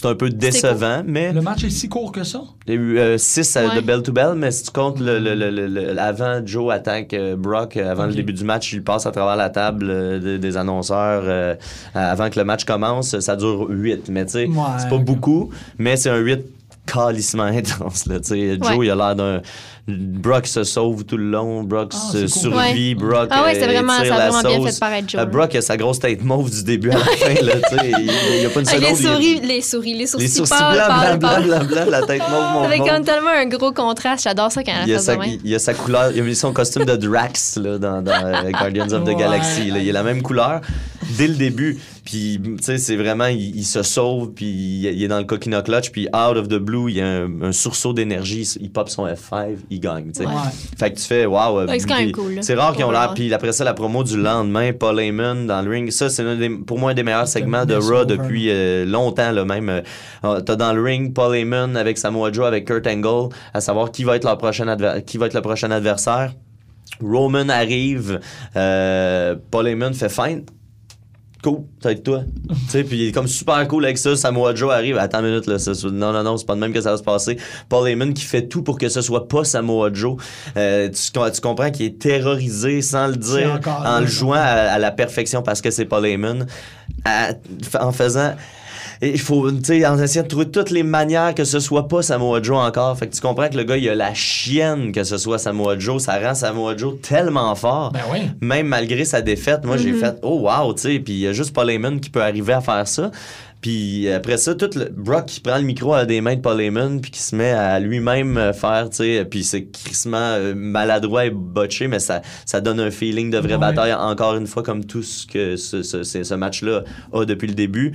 C'est un peu décevant, mais Le match est si court que ça? il y a eu 6 Ouais. de bell to bell, mais si tu comptes le, le- le- le- le- avant Joe attaque euh, Brock, euh, avant le début du match, il passe à travers la table euh, de- des annonceurs euh, avant que le match commence, ça dure 8. Mais tu sais, Ouais, c'est pas beaucoup, mais c'est un 8 calissement intense. Là, tu sais. Joe, Ouais. il a l'air d'un. Brock se sauve tout le long, Brock Ah, se c'est cool. survit, Brock. Ah ouais, c'est euh, vraiment, tire ça la vraiment bien sauce. fait paraître Joe. Euh. Brock a sa grosse tête mauve du début à la fin. Là, tu sais. il il y a pas une Ah, seconde. les il- souris, les souris, les sourcils les sourcils blancs, blancs, blancs, blancs, la tête mauve, mauve, Avec mauve. comme tellement un gros contraste. J'adore ça quand elle Il a sa, il y a sa couleur, il a mis son costume de Drax là, dans, dans, euh, Guardians of the Ouais. Galaxy. là. Il a la même couleur dès le début. Puis, tu sais, c'est vraiment, il, il se sauve, puis il, il est dans le coquina clutch, puis out of the blue, il y a un, un sursaut d'énergie, il pop son F5, il gagne, tu sais. Ouais. Fait que tu fais, waouh. Ouais, c'est quand même cool, là. C'est rare qu'ils ont l'air. Puis après ça, la promo du lendemain, Paul Heyman dans le ring, ça, c'est pour moi un des meilleurs segments de Raw depuis euh, longtemps, là, même. Euh, T'as dans le ring Paul Heyman avec Samoa Joe, avec Kurt Angle, à savoir qui va être, leur prochain adver- qui va être le prochain adversaire. Roman arrive, euh, Paul Heyman fait fine. Cool, être toi. tu sais, puis il est comme super cool avec ça. Samoa Joe arrive. Attends une minute, là. ça- non, non, non, c'est pas de même que ça va se passer. Paul Heyman qui fait tout pour que ce soit pas Samoa Joe. Euh, tu, tu comprends qu'il est terrorisé sans le dire, en là, le jouant à, à la perfection parce que c'est Paul Heyman. À- en faisant. Et Il faut, tu sais, en essayant de trouver toutes les manières que ce soit pas Samoa Joe encore. Fait que tu comprends que le gars, il a la chienne que ce soit Samoa Joe. Ça rend Samoa Joe tellement fort Ben oui. même malgré sa défaite, moi j'ai fait oh wow, tu sais, puis il y a juste Paul Heyman qui peut arriver à faire ça. Puis après ça, tout le Brock qui prend le micro à des mains de Paul Heyman puis qui se met à lui-même faire, tu sais, puis c'est crissement euh, maladroit et botché, mais ça, ça donne un feeling de vraie Ouais. bataille encore une fois comme tout ce que ce, ce, ce- ce match-là a depuis le début.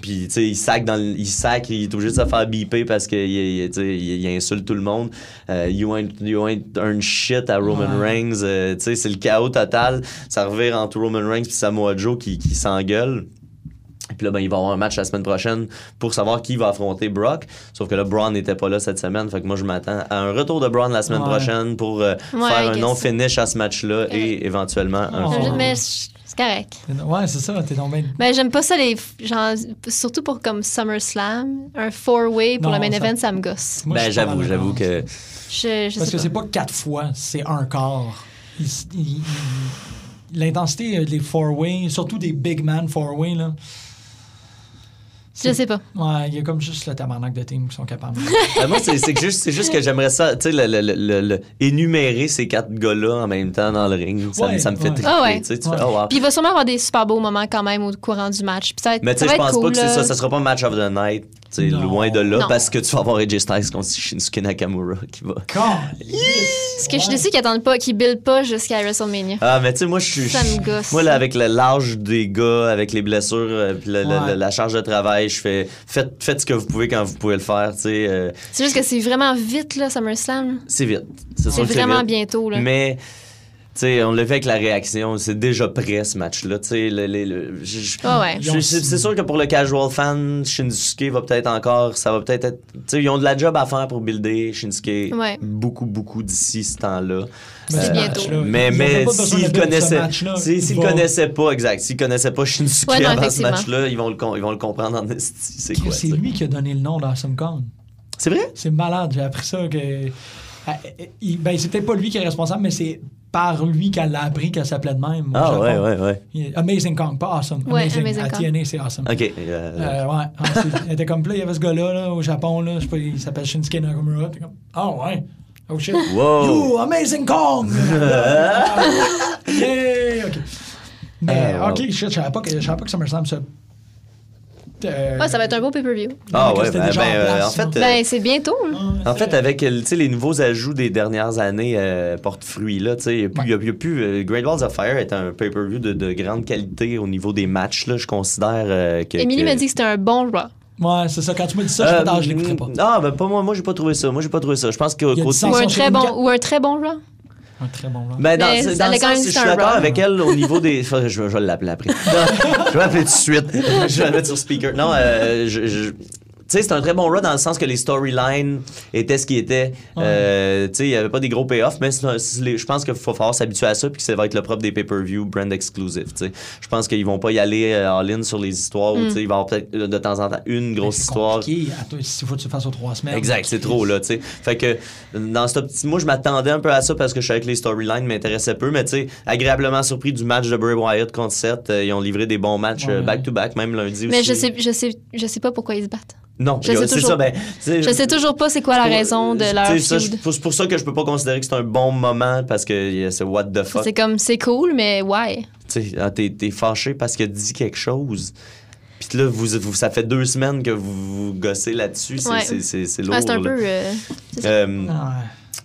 Puis, tu sais, il sac dans le- il sac, il est obligé de se faire biper parce qu'il il, tu sais, il, il insulte tout le monde. Euh, you, ain't, you ain't earned shit à Roman Ouais. Reigns. Euh, tu sais, c'est le chaos total. Ça revire entre Roman Reigns et Samoa Joe qui, qui s'engueulent. Et puis là, ben, il va y avoir un match la semaine prochaine pour savoir qui va affronter Brock. Sauf que là, Braun n'était pas là cette semaine. Fait que moi, je m'attends à un retour de Braun la semaine Ouais. prochaine pour euh, Ouais, faire un non-finish à ce match-là Ouais. et éventuellement un Oh. final. Mais c'est correct. Ouais, c'est ça. T'es donc bien. Ben, j'aime pas ça, les, genre, surtout pour comme SummerSlam. Un four-way pour Non, le main ça- event, ça me gosse. Moi, je Ben, j'avoue, j'avoue que. Je, je Parce sais que c'est pas. pas quatre fois, c'est un quart. Il- il- il- L'intensité des four-way, surtout des big man four-way, là. Je sais pas. Ouais, il y a comme juste le tabarnak de team qui sont capables. Ben, moi, c'est juste, que j'aimerais ça, tu sais, le, le- le- le- énumérer ces quatre gars-là en même temps dans le ring. Ça, me- Ouais, ça me fait. Ah ouais. Tu sais, tu Ouais. fais, oh, wow. Puis il va sûrement avoir des super beaux moments quand même au courant du match. Puis ça va être, Mais tu sais, je pense pas que c'est ça. Ça sera pas match of the night. Tu sais, Non. loin de là, Non. parce que tu vas avoir AJ Styles contre Shinsuke Nakamura qui va. Parce que je suis déçue qu'ils attendent pas, qu'ils buildent pas jusqu'à WrestleMania. Ah, mais tu sais, moi, je suis. Ça me gosse. Moi, là, avec le- l'âge des gars, avec les blessures, euh, puis la charge de travail, je fais. Faites, faites ce que vous pouvez quand vous pouvez le faire, tu sais. euh, C'est juste que c'est vraiment vite, là, SummerSlam. c'est vite. C'est vraiment vite. bientôt, là. Mais, sais, on l'a vu avec la réaction, c'est déjà prêt ce match-là. Tu sais, le- le- le- ouais. c'est sûr que pour le casual fan, Shinsuke va peut-être encore, ça va peut-être être. Tu sais, ils ont de la job à faire pour builder Shinsuke Ouais. beaucoup, beaucoup d'ici ce temps-là. Bientôt. Mais, besoin s'ils connaissaient, s'ils connaissaient pas, exact, s'ils connaissaient pas Shinsuke Ouais, non, avant ce match-là, ils vont le, ils vont le comprendre en esti, c'est quoi. C'est lui qui a donné le nom d'Awesome Con. C'est vrai? C'est malade, j'ai appris ça que. Il- Ben, peut-être pas lui qui est responsable, mais c'est par lui qu'elle l'a appris qu'elle s'appelait de même. au Ah, Japon. ouais, ouais, ouais. Amazing Kong, pas Awesome. Ouais, Amazing. Amazing à Kong. TNA, c'est Awesome. Ok. euh, Euh, ouais, c'est- elle était comme là, il y avait ce gars-là là, au Japon, là, je sais pas, il s'appelle Shinsuke Nakamura. T'es comme, ah ouais. Oh shit. Wow. You, Amazing Kong! yeah, ok. Mais, Ah, wow. ok, shit, je savais pas que, je savais pas que SummerSlam, ça. Euh, Ouais, ça va être un beau pay-per-view. Ah ouais, ben, déjà ben, en euh, place, en fait, là. euh, Ben, c'est bientôt. En fait, avec euh, tu sais, les nouveaux ajouts des dernières années euh, porte fruits. Là, tu sais, il y a plus, il y a- il y a plus, euh, Great Balls of Fire est un pay-per-view de, de grande qualité au niveau des matchs. Là, je considère euh, que. Émilie que- m'a dit que c'était un bon Raw. Ouais, c'est ça. Quand tu m'as dit ça, je Euh, ah, je l'écouterai pas. Ah, ben pas moi. Moi, j'ai pas trouvé ça. Moi, j'ai pas trouvé ça. Je pense que Il y a côté- Ou un, très bon, ou un très bon Raw. Un très bon là. Ben, dans, Mais dans le sens, je suis d'accord avec elle au niveau des. Je, vais- je vais l'appeler après. Non, je vais l'appeler tout de suite. Je vais la mettre sur speaker. Non, euh, je. Sais, c'est un très bon run dans le sens que les storylines étaient ce qui était. Euh, tu sais, il n'y avait pas des gros payoffs, mais c'est c'est je pense qu'il faut falloir s'habituer à ça puis que ça va être le propre des pay-per-view brand exclusive. tu sais. Je pense qu'ils vont pas y aller euh, all-in sur les histoires où tu sais, il va y avoir peut-être euh, de temps en temps une grosse C'est histoire. compliqué. S'il faut que tu fasses aux trois semaines. Exact, c'est trop là, tu sais. Fait que dans ce petit, moi je m'attendais un peu à ça parce que je savais que les storylines m'intéressaient peu, mais tu sais, agréablement surpris du match de Bray Wyatt contre Seth. Euh, ils ont livré des bons matchs Ouais. back to back, même lundi Mais aussi. je sais, je sais, je sais pas pourquoi ils se battent. Non, je sais c'est toujours- ça. Ben, Je sais toujours pas c'est quoi la pour- raison de leur feud. C'est pour ça que je peux pas considérer que c'est un bon moment parce que y a ce what the fuck. C'est comme, c'est cool, mais ouais. Tu sais, ah, t'es fâché parce qu'il dit quelque chose. Puis là, vous, vous- ça fait deux semaines que vous vous gossez là-dessus. C'est Ouais. c'est- c'est- c'est lourd. Ouais, c'est un là. peu. euh, Euh, Ah,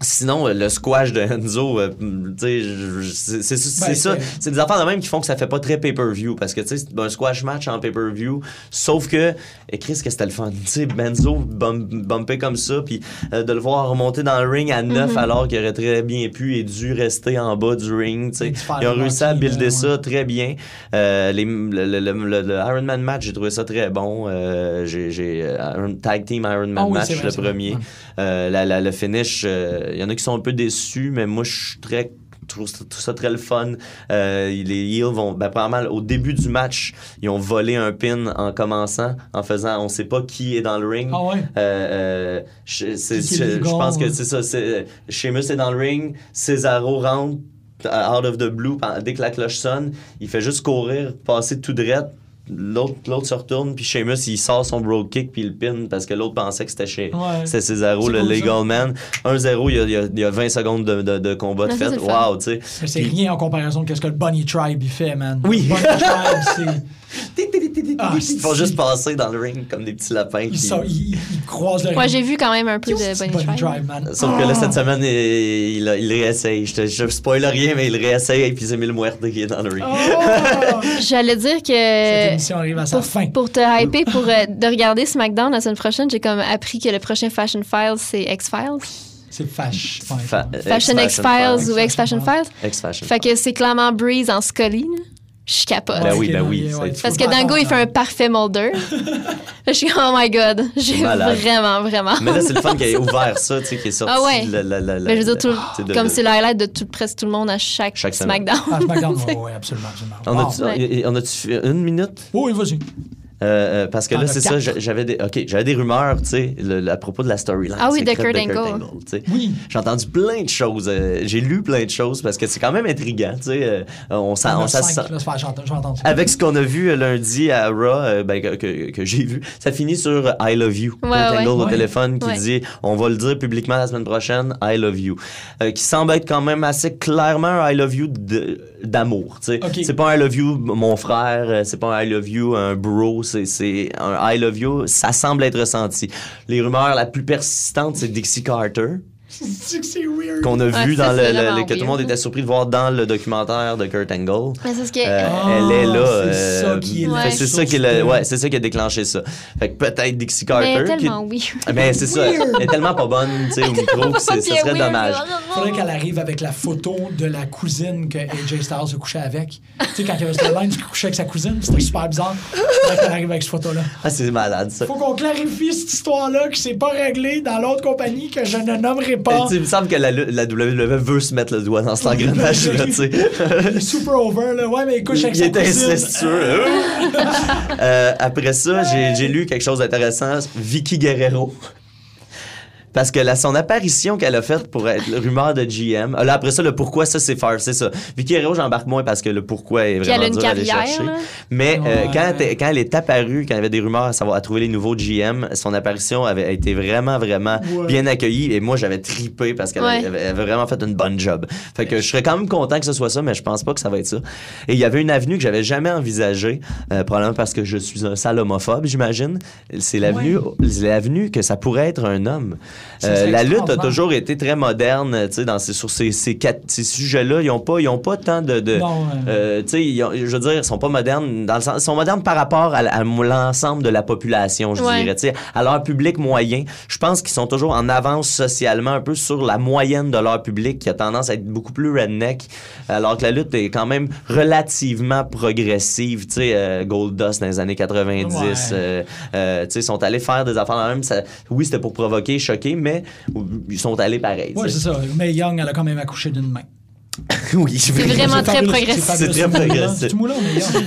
Sinon, euh, le squash de Enzo, euh, c'est Ben, ça. c'est- des affaires de même qui font que ça fait pas très pay-per-view. Parce que, tu sais, c'est un squash match en pay-per-view. Sauf que, et Chris, que c'était le fun. Tu sais, Benzo bum- bumpé comme ça, puis euh, de le voir remonter dans le ring à 9 Mm-hmm. alors qu'il aurait très bien pu et dû rester en bas du ring. tu sais. Ils ont réussi à builder ça très bien. Euh, les- le, le, le- le- le Iron Man match, j'ai trouvé ça très bon. J'ai Tag Team Iron Man Ah match, vrai, le premier. Ouais. La- la- le finish, il y en a qui sont un peu déçus, mais moi, je suis très je trouve ça, très le fun. Euh, les Heels vont, ben, au début du match, ils ont volé un pin en commençant, en faisant, on sait pas qui est dans le ring. Ah ouais? Euh, euh, je, est pense que c'est ça. c'est- Sheamus est dans le ring, Cesaro rentre euh, out of the blue dès que la cloche sonne, il fait juste courir, passer tout droit. L'autre, l'autre se retourne, puis Sheamus, il sort son broad kick, puis il pin parce que l'autre pensait que c'était chez Ouais. c'était Cesaro, C'est le ça. legal man. 1-0, il y a, il y a- il y a 20 secondes de, de- de combat de fait. Wow, tu sais. Mais c'est rien en comparaison de ce que le Bunny Tribe il fait, man. Oui. Le Bunny Tribe, c'est. Ah, Ils font juste passer dans le ring comme des petits lapins. Ils, qui- sont- ils- ils croisent le Ouais, ring. j'ai vu quand même un peu de Bunny Tribe. Tribe, man. Sauf que là, Ah. cette semaine, il, il, il réessaye. Je, je spoil rien, mais il réessaye et puis Emile Muerte qui est dans le ring. Oh! J'allais dire Cette que. émission arrive à sa Pour, fin. pour te hyper, pour euh, de regarder SmackDown la semaine prochaine, j'ai comme appris que le prochain Fashion Files, c'est X-Files. C'est fâche. Fa- Fashion X-Files ou X-Fashion Files. X-Fashion. Fait que c'est clairement Breeze en Scully. là. Je capote. Ben oui, ben oui, ça Parce que Dango, il fait un parfait Mulder. je suis oh my god. J'ai vraiment, vraiment. Mais là, c'est le fun qu'il ait ouvert ça, tu sais, qui est sorti. Ah ouais. la- la- la- la- Mais je veux dire, tout- de- comme c'est le highlight de tout, presque tout le monde à chaque, Chaque. SmackDown. Ah, SmackDown, oui, absolument, absolument. On Wow. a-tu Ouais. on a-tu fait une minute? Oui, vas-y. Euh, euh, parce que là, c'est ça, j'avais des, ok, j'avais des rumeurs, tu sais, le- à propos de la storyline. Ah oui, de Kurt Angle. tu sais. Oui. J'ai entendu plein de choses, euh, j'ai lu plein de choses parce que c'est quand même intriguant, tu sais. euh, on s'en- On cinq, là, pas-. Avec ce qu'on a vu lundi à Raw, euh, ben, que, que- que j'ai vu, ça finit sur I love you. Ouais, Kurt ouais. Angle au Ouais. téléphone qui Ouais. dit on va le dire publiquement la semaine prochaine, I love you. Euh, qui semble être quand même assez clairement un I love you de- d'amour. tu sais. Ok. C'est pas un I love you mon frère, euh, c'est pas un I love you un bro, c'est- c'est un I love you, ça semble être ressenti. Les rumeurs la plus persistante, c'est Dixie Carter Weird. qu'on a Ouais, vu dans le, le- le- que tout le monde weird. était surpris de voir dans le documentaire de Kurt Angle. Mais c'est ce que. Euh, Ah, elle est là. c'est euh, ça qui est c'est ça qui est le- ouais, c'est ça qui a déclenché ça. Fait que peut-être Dixie Carter. mais qui- tellement oui. Ben c'est ça. Weird. Elle est tellement pas bonne, tu sais, au micro que c'est- ça serait dommage. Faudrait qu'elle arrive avec la photo de la cousine que AJ Styles a couché avec. tu sais, quand il y avait Styles qui couchait avec sa cousine, c'était super bizarre. Faudrait qu'elle arrive avec cette photo-là. Ah, c'est malade ça. Faut qu'on clarifie cette histoire-là que c'est pas réglé dans l'autre compagnie que je ne nommerai pas. Il me semble que la, la WWE veut se mettre le doigt dans cet engrenage-là, tu sais. Il est super over, là. Ouais, mais il couche avec Il est incestueux. Euh, après ça, j'ai lu quelque chose d'intéressant. Vicky Guerrero. Parce que la, son apparition qu'elle a faite pour être le rumeur de GM. Là, après ça, le pourquoi, ça, c'est faire, c'est ça. Vicky Hero, j'embarque moins parce que le pourquoi est vraiment a une dur à aller carrière. chercher. là. Mais euh, quand, elle, quand elle est apparue, quand il y avait des rumeurs à savoir à trouver les nouveaux GM, son apparition avait été vraiment, vraiment Ouais. bien accueillie. Et moi, j'avais tripé parce qu'elle Ouais. avait, vraiment fait une bonne job. Fait que je serais quand même content que ce soit ça, mais je pense pas que ça va être ça. Et il y avait une avenue que j'avais jamais envisagée, euh, probablement parce que je suis un sale homophobe, j'imagine. C'est l'avenue, c'est l'avenue que ça pourrait être un homme. Euh, la lutte a toujours été très moderne, tu sais, dans ces, sur ces, ces, quatre- ces sujets-là. Ils ont pas, ils ont pas tant de, de Non, euh, euh, tu sais, ont- je veux dire, ils sont pas modernes dans le sens, ils sont modernes par rapport à, l'ensemble de la population, je Ouais. dirais, tu sais, à leur public moyen. Je pense qu'ils sont toujours en avance socialement un peu sur la moyenne de leur public qui a tendance à être beaucoup plus redneck, alors que la lutte est quand même relativement progressive, tu sais, euh, Goldust dans les années 90, Ouais. euh, euh, tu sais, ils sont allés faire des affaires dans même, ça- oui, c'était pour provoquer, choquer, mais ils sont allés pareil, sais. c'est ça. Mais Young, elle a quand même accouché d'une main. oui, C'est vraiment très progressif. C'est très progressif. C'est Moula, mais Young.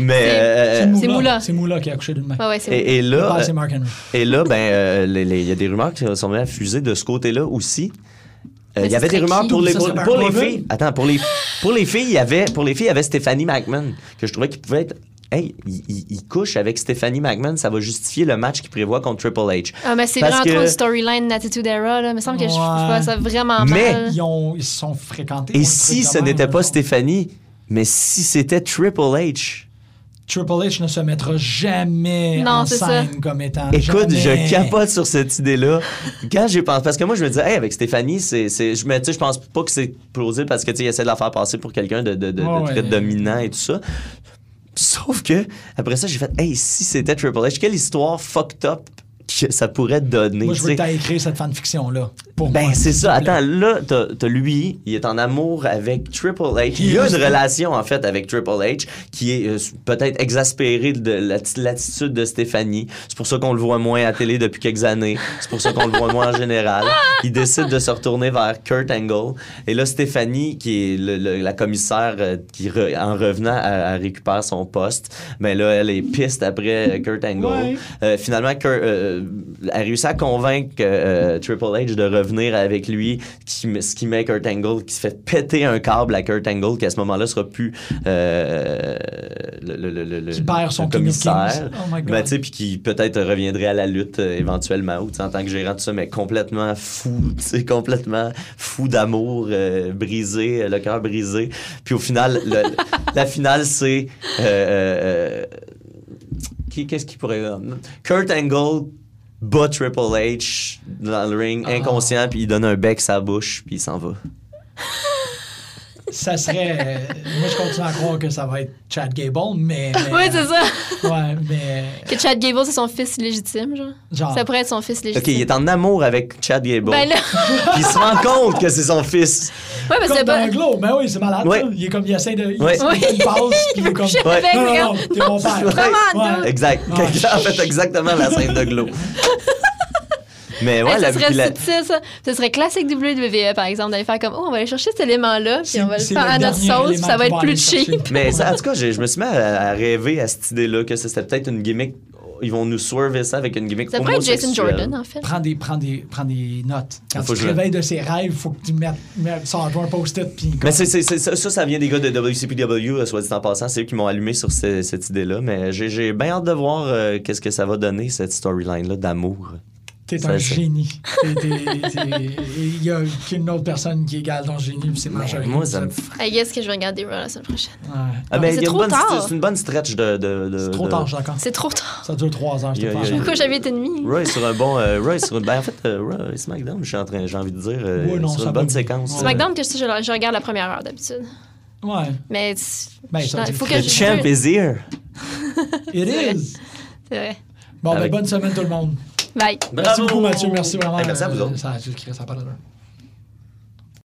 mais C'est- euh, Moula. C'est Moula qui a accouché d'une main. Ouais, ouais, c'est et, et Là, là, c'est Mark Henry. Et là, ben, euh, il y a des rumeurs qui sont mises à fuser de ce côté-là aussi. Euh, Il y avait des rumeurs qui? pour les, Ça pour, les filles. Attends, pour les, pour les filles, il y avait, pour les filles, il y avait Stephanie McMahon, que je trouvais qu'il pouvait être. Hey, il, il- il couche avec Stephanie McMahon, ça va justifier le match qu'il prévoit contre Triple H. Ah, mais c'est vraiment que- trop une storyline d'Attitude Era, là. Il me semble que je je Ouais. vois ça vraiment Mais- mal. Ils, ont, ils se sont fréquentés. Et si ce n'était pas genre. Stephanie, mais si c'était Triple H? Triple H ne se mettra jamais Non, en c'est scène comme étant. Écoute, jamais. je capote sur cette idée-là. Quand j'ai pensé, parce que moi, je me disais, hey, avec Stéphanie, c'est, je, me, tu sais, je pense pas que c'est plausible parce que, tu essaie de la faire passer pour quelqu'un de, de, de, de Ouais, très ouais. dominant et tout ça. Sauf que, après ça, j'ai fait, hey, si c'était Triple H, quelle histoire fucked up que ça pourrait donner. Moi, je veux écrit cette fanfiction-là. Ben, c'est ça. Attends, là, t'as, lui, il est en amour avec Triple H. Il y a une relation, en fait, avec Triple H qui est euh, peut-être exaspérée de l'atti- l'attitude de Stéphanie. C'est pour ça qu'on le voit moins à télé depuis quelques années. C'est pour ça qu'on le voit moins en général. Il décide de se retourner vers Kurt Angle. Et là, Stéphanie, qui est le- le- la commissaire euh, qui, re- en revenant, récupère son poste. Mais là, elle est piste après euh, Kurt Angle. Ouais. Euh, finalement, Kurt, elle réussit à convaincre euh, Triple H de revenir avec lui, qui, ce qui met Kurt Angle, qui se fait péter un câble à Kurt Angle, qui à ce moment-là sera plus euh, le, le, le, le- Qui perd son commissaire. Oh. Ben, puis qui peut-être reviendrait à la lutte euh, éventuellement, ou en tant que gérant, tout ça, mais complètement fou, complètement fou d'amour, euh, brisé, le cœur brisé. Puis au final, la finale, c'est. Qu'est-ce qui pourrait. Kurt Angle bat Triple H dans le ring, Ah. inconscient, puis il donne un bec sa bouche, puis il s'en va. Ça serait. euh, moi, je continue à croire que ça va être Chad Gable, mais. mais- Oui, c'est ça. Ouais, mais. Que Chad Gable, c'est son fils légitime, genre. Genre. Ça pourrait être son fils Ok, légitime. il est en amour avec Chad Gable. Ben là, Puis il se rend compte que c'est son fils. ouais, mais Comme c'est pas. Ben oui, c'est malade. Ouais. ça. Il est comme, il essaie de. Il, Ouais. une passe, puis il est comme. Je Ouais. fais Non, non, regarde. non, t'es mon père. Ouais. Ouais. Exact. Ah, en fait, exactement la scène de Glow. Mais ouais, Hey, la, ça serait la- subtil, ça. Ce serait classique WWE, par exemple, d'aller faire comme, oh, on va aller chercher cet élément-là, puis on va le faire le à notre sauce, puis ça va être plus cheap. Mais ça, en tout cas, je me suis mis à, à rêver à cette idée-là que c'était peut-être une gimmick. Ils vont nous swerver ça avec une gimmick Ça pourrait être Jason. Jordan, en fait. Prends des, prends, des, prends des notes. Quand Faut tu te réveilles de ses rêves, il faut que tu mettes, mettes ça en un post-it. Mais c'est, c'est- c'est- ça, ça, ça vient des gars de WCPW, euh, soit dit en passant. C'est eux qui m'ont allumé sur ce- cette idée-là. Mais j'ai, j'ai bien hâte de voir euh, qu'est-ce que ça va donner, cette storyline-là d'amour. T'es un c'est- génie. Il y a qu'une autre personne qui égale ton génie, c'est Marjorie. Moi, ça me I guess que je vais regarder Raw la semaine prochaine. Ouais. Ah, ben, c'est trop bonne, tard. c'est une bonne stretch de. de, de c'est trop de- tard, je suis d'accord. C'est trop tard. Ça dure trois heures, y a- page. Pourquoi j'avais été demi? Roy est sur un bon. euh, Roy sur une- ben, en fait, euh, Raw et SmackDown, je suis en train, j'ai envie de dire, euh, Ouais, non, sur une bonne séquence. Ouais. SmackDown, que je, je, je regarde la première heure d'habitude. Ouais. Mais c'est- Ben, ça, il c'est faut que The je. champ is here. It is. C'est vrai. Bon, ben, bonne semaine tout le monde. Bye. Merci beaucoup, Mathieu. Merci vraiment. Hey, merci à vous Euh, autres. Ça, ça, ça a pas d'allure.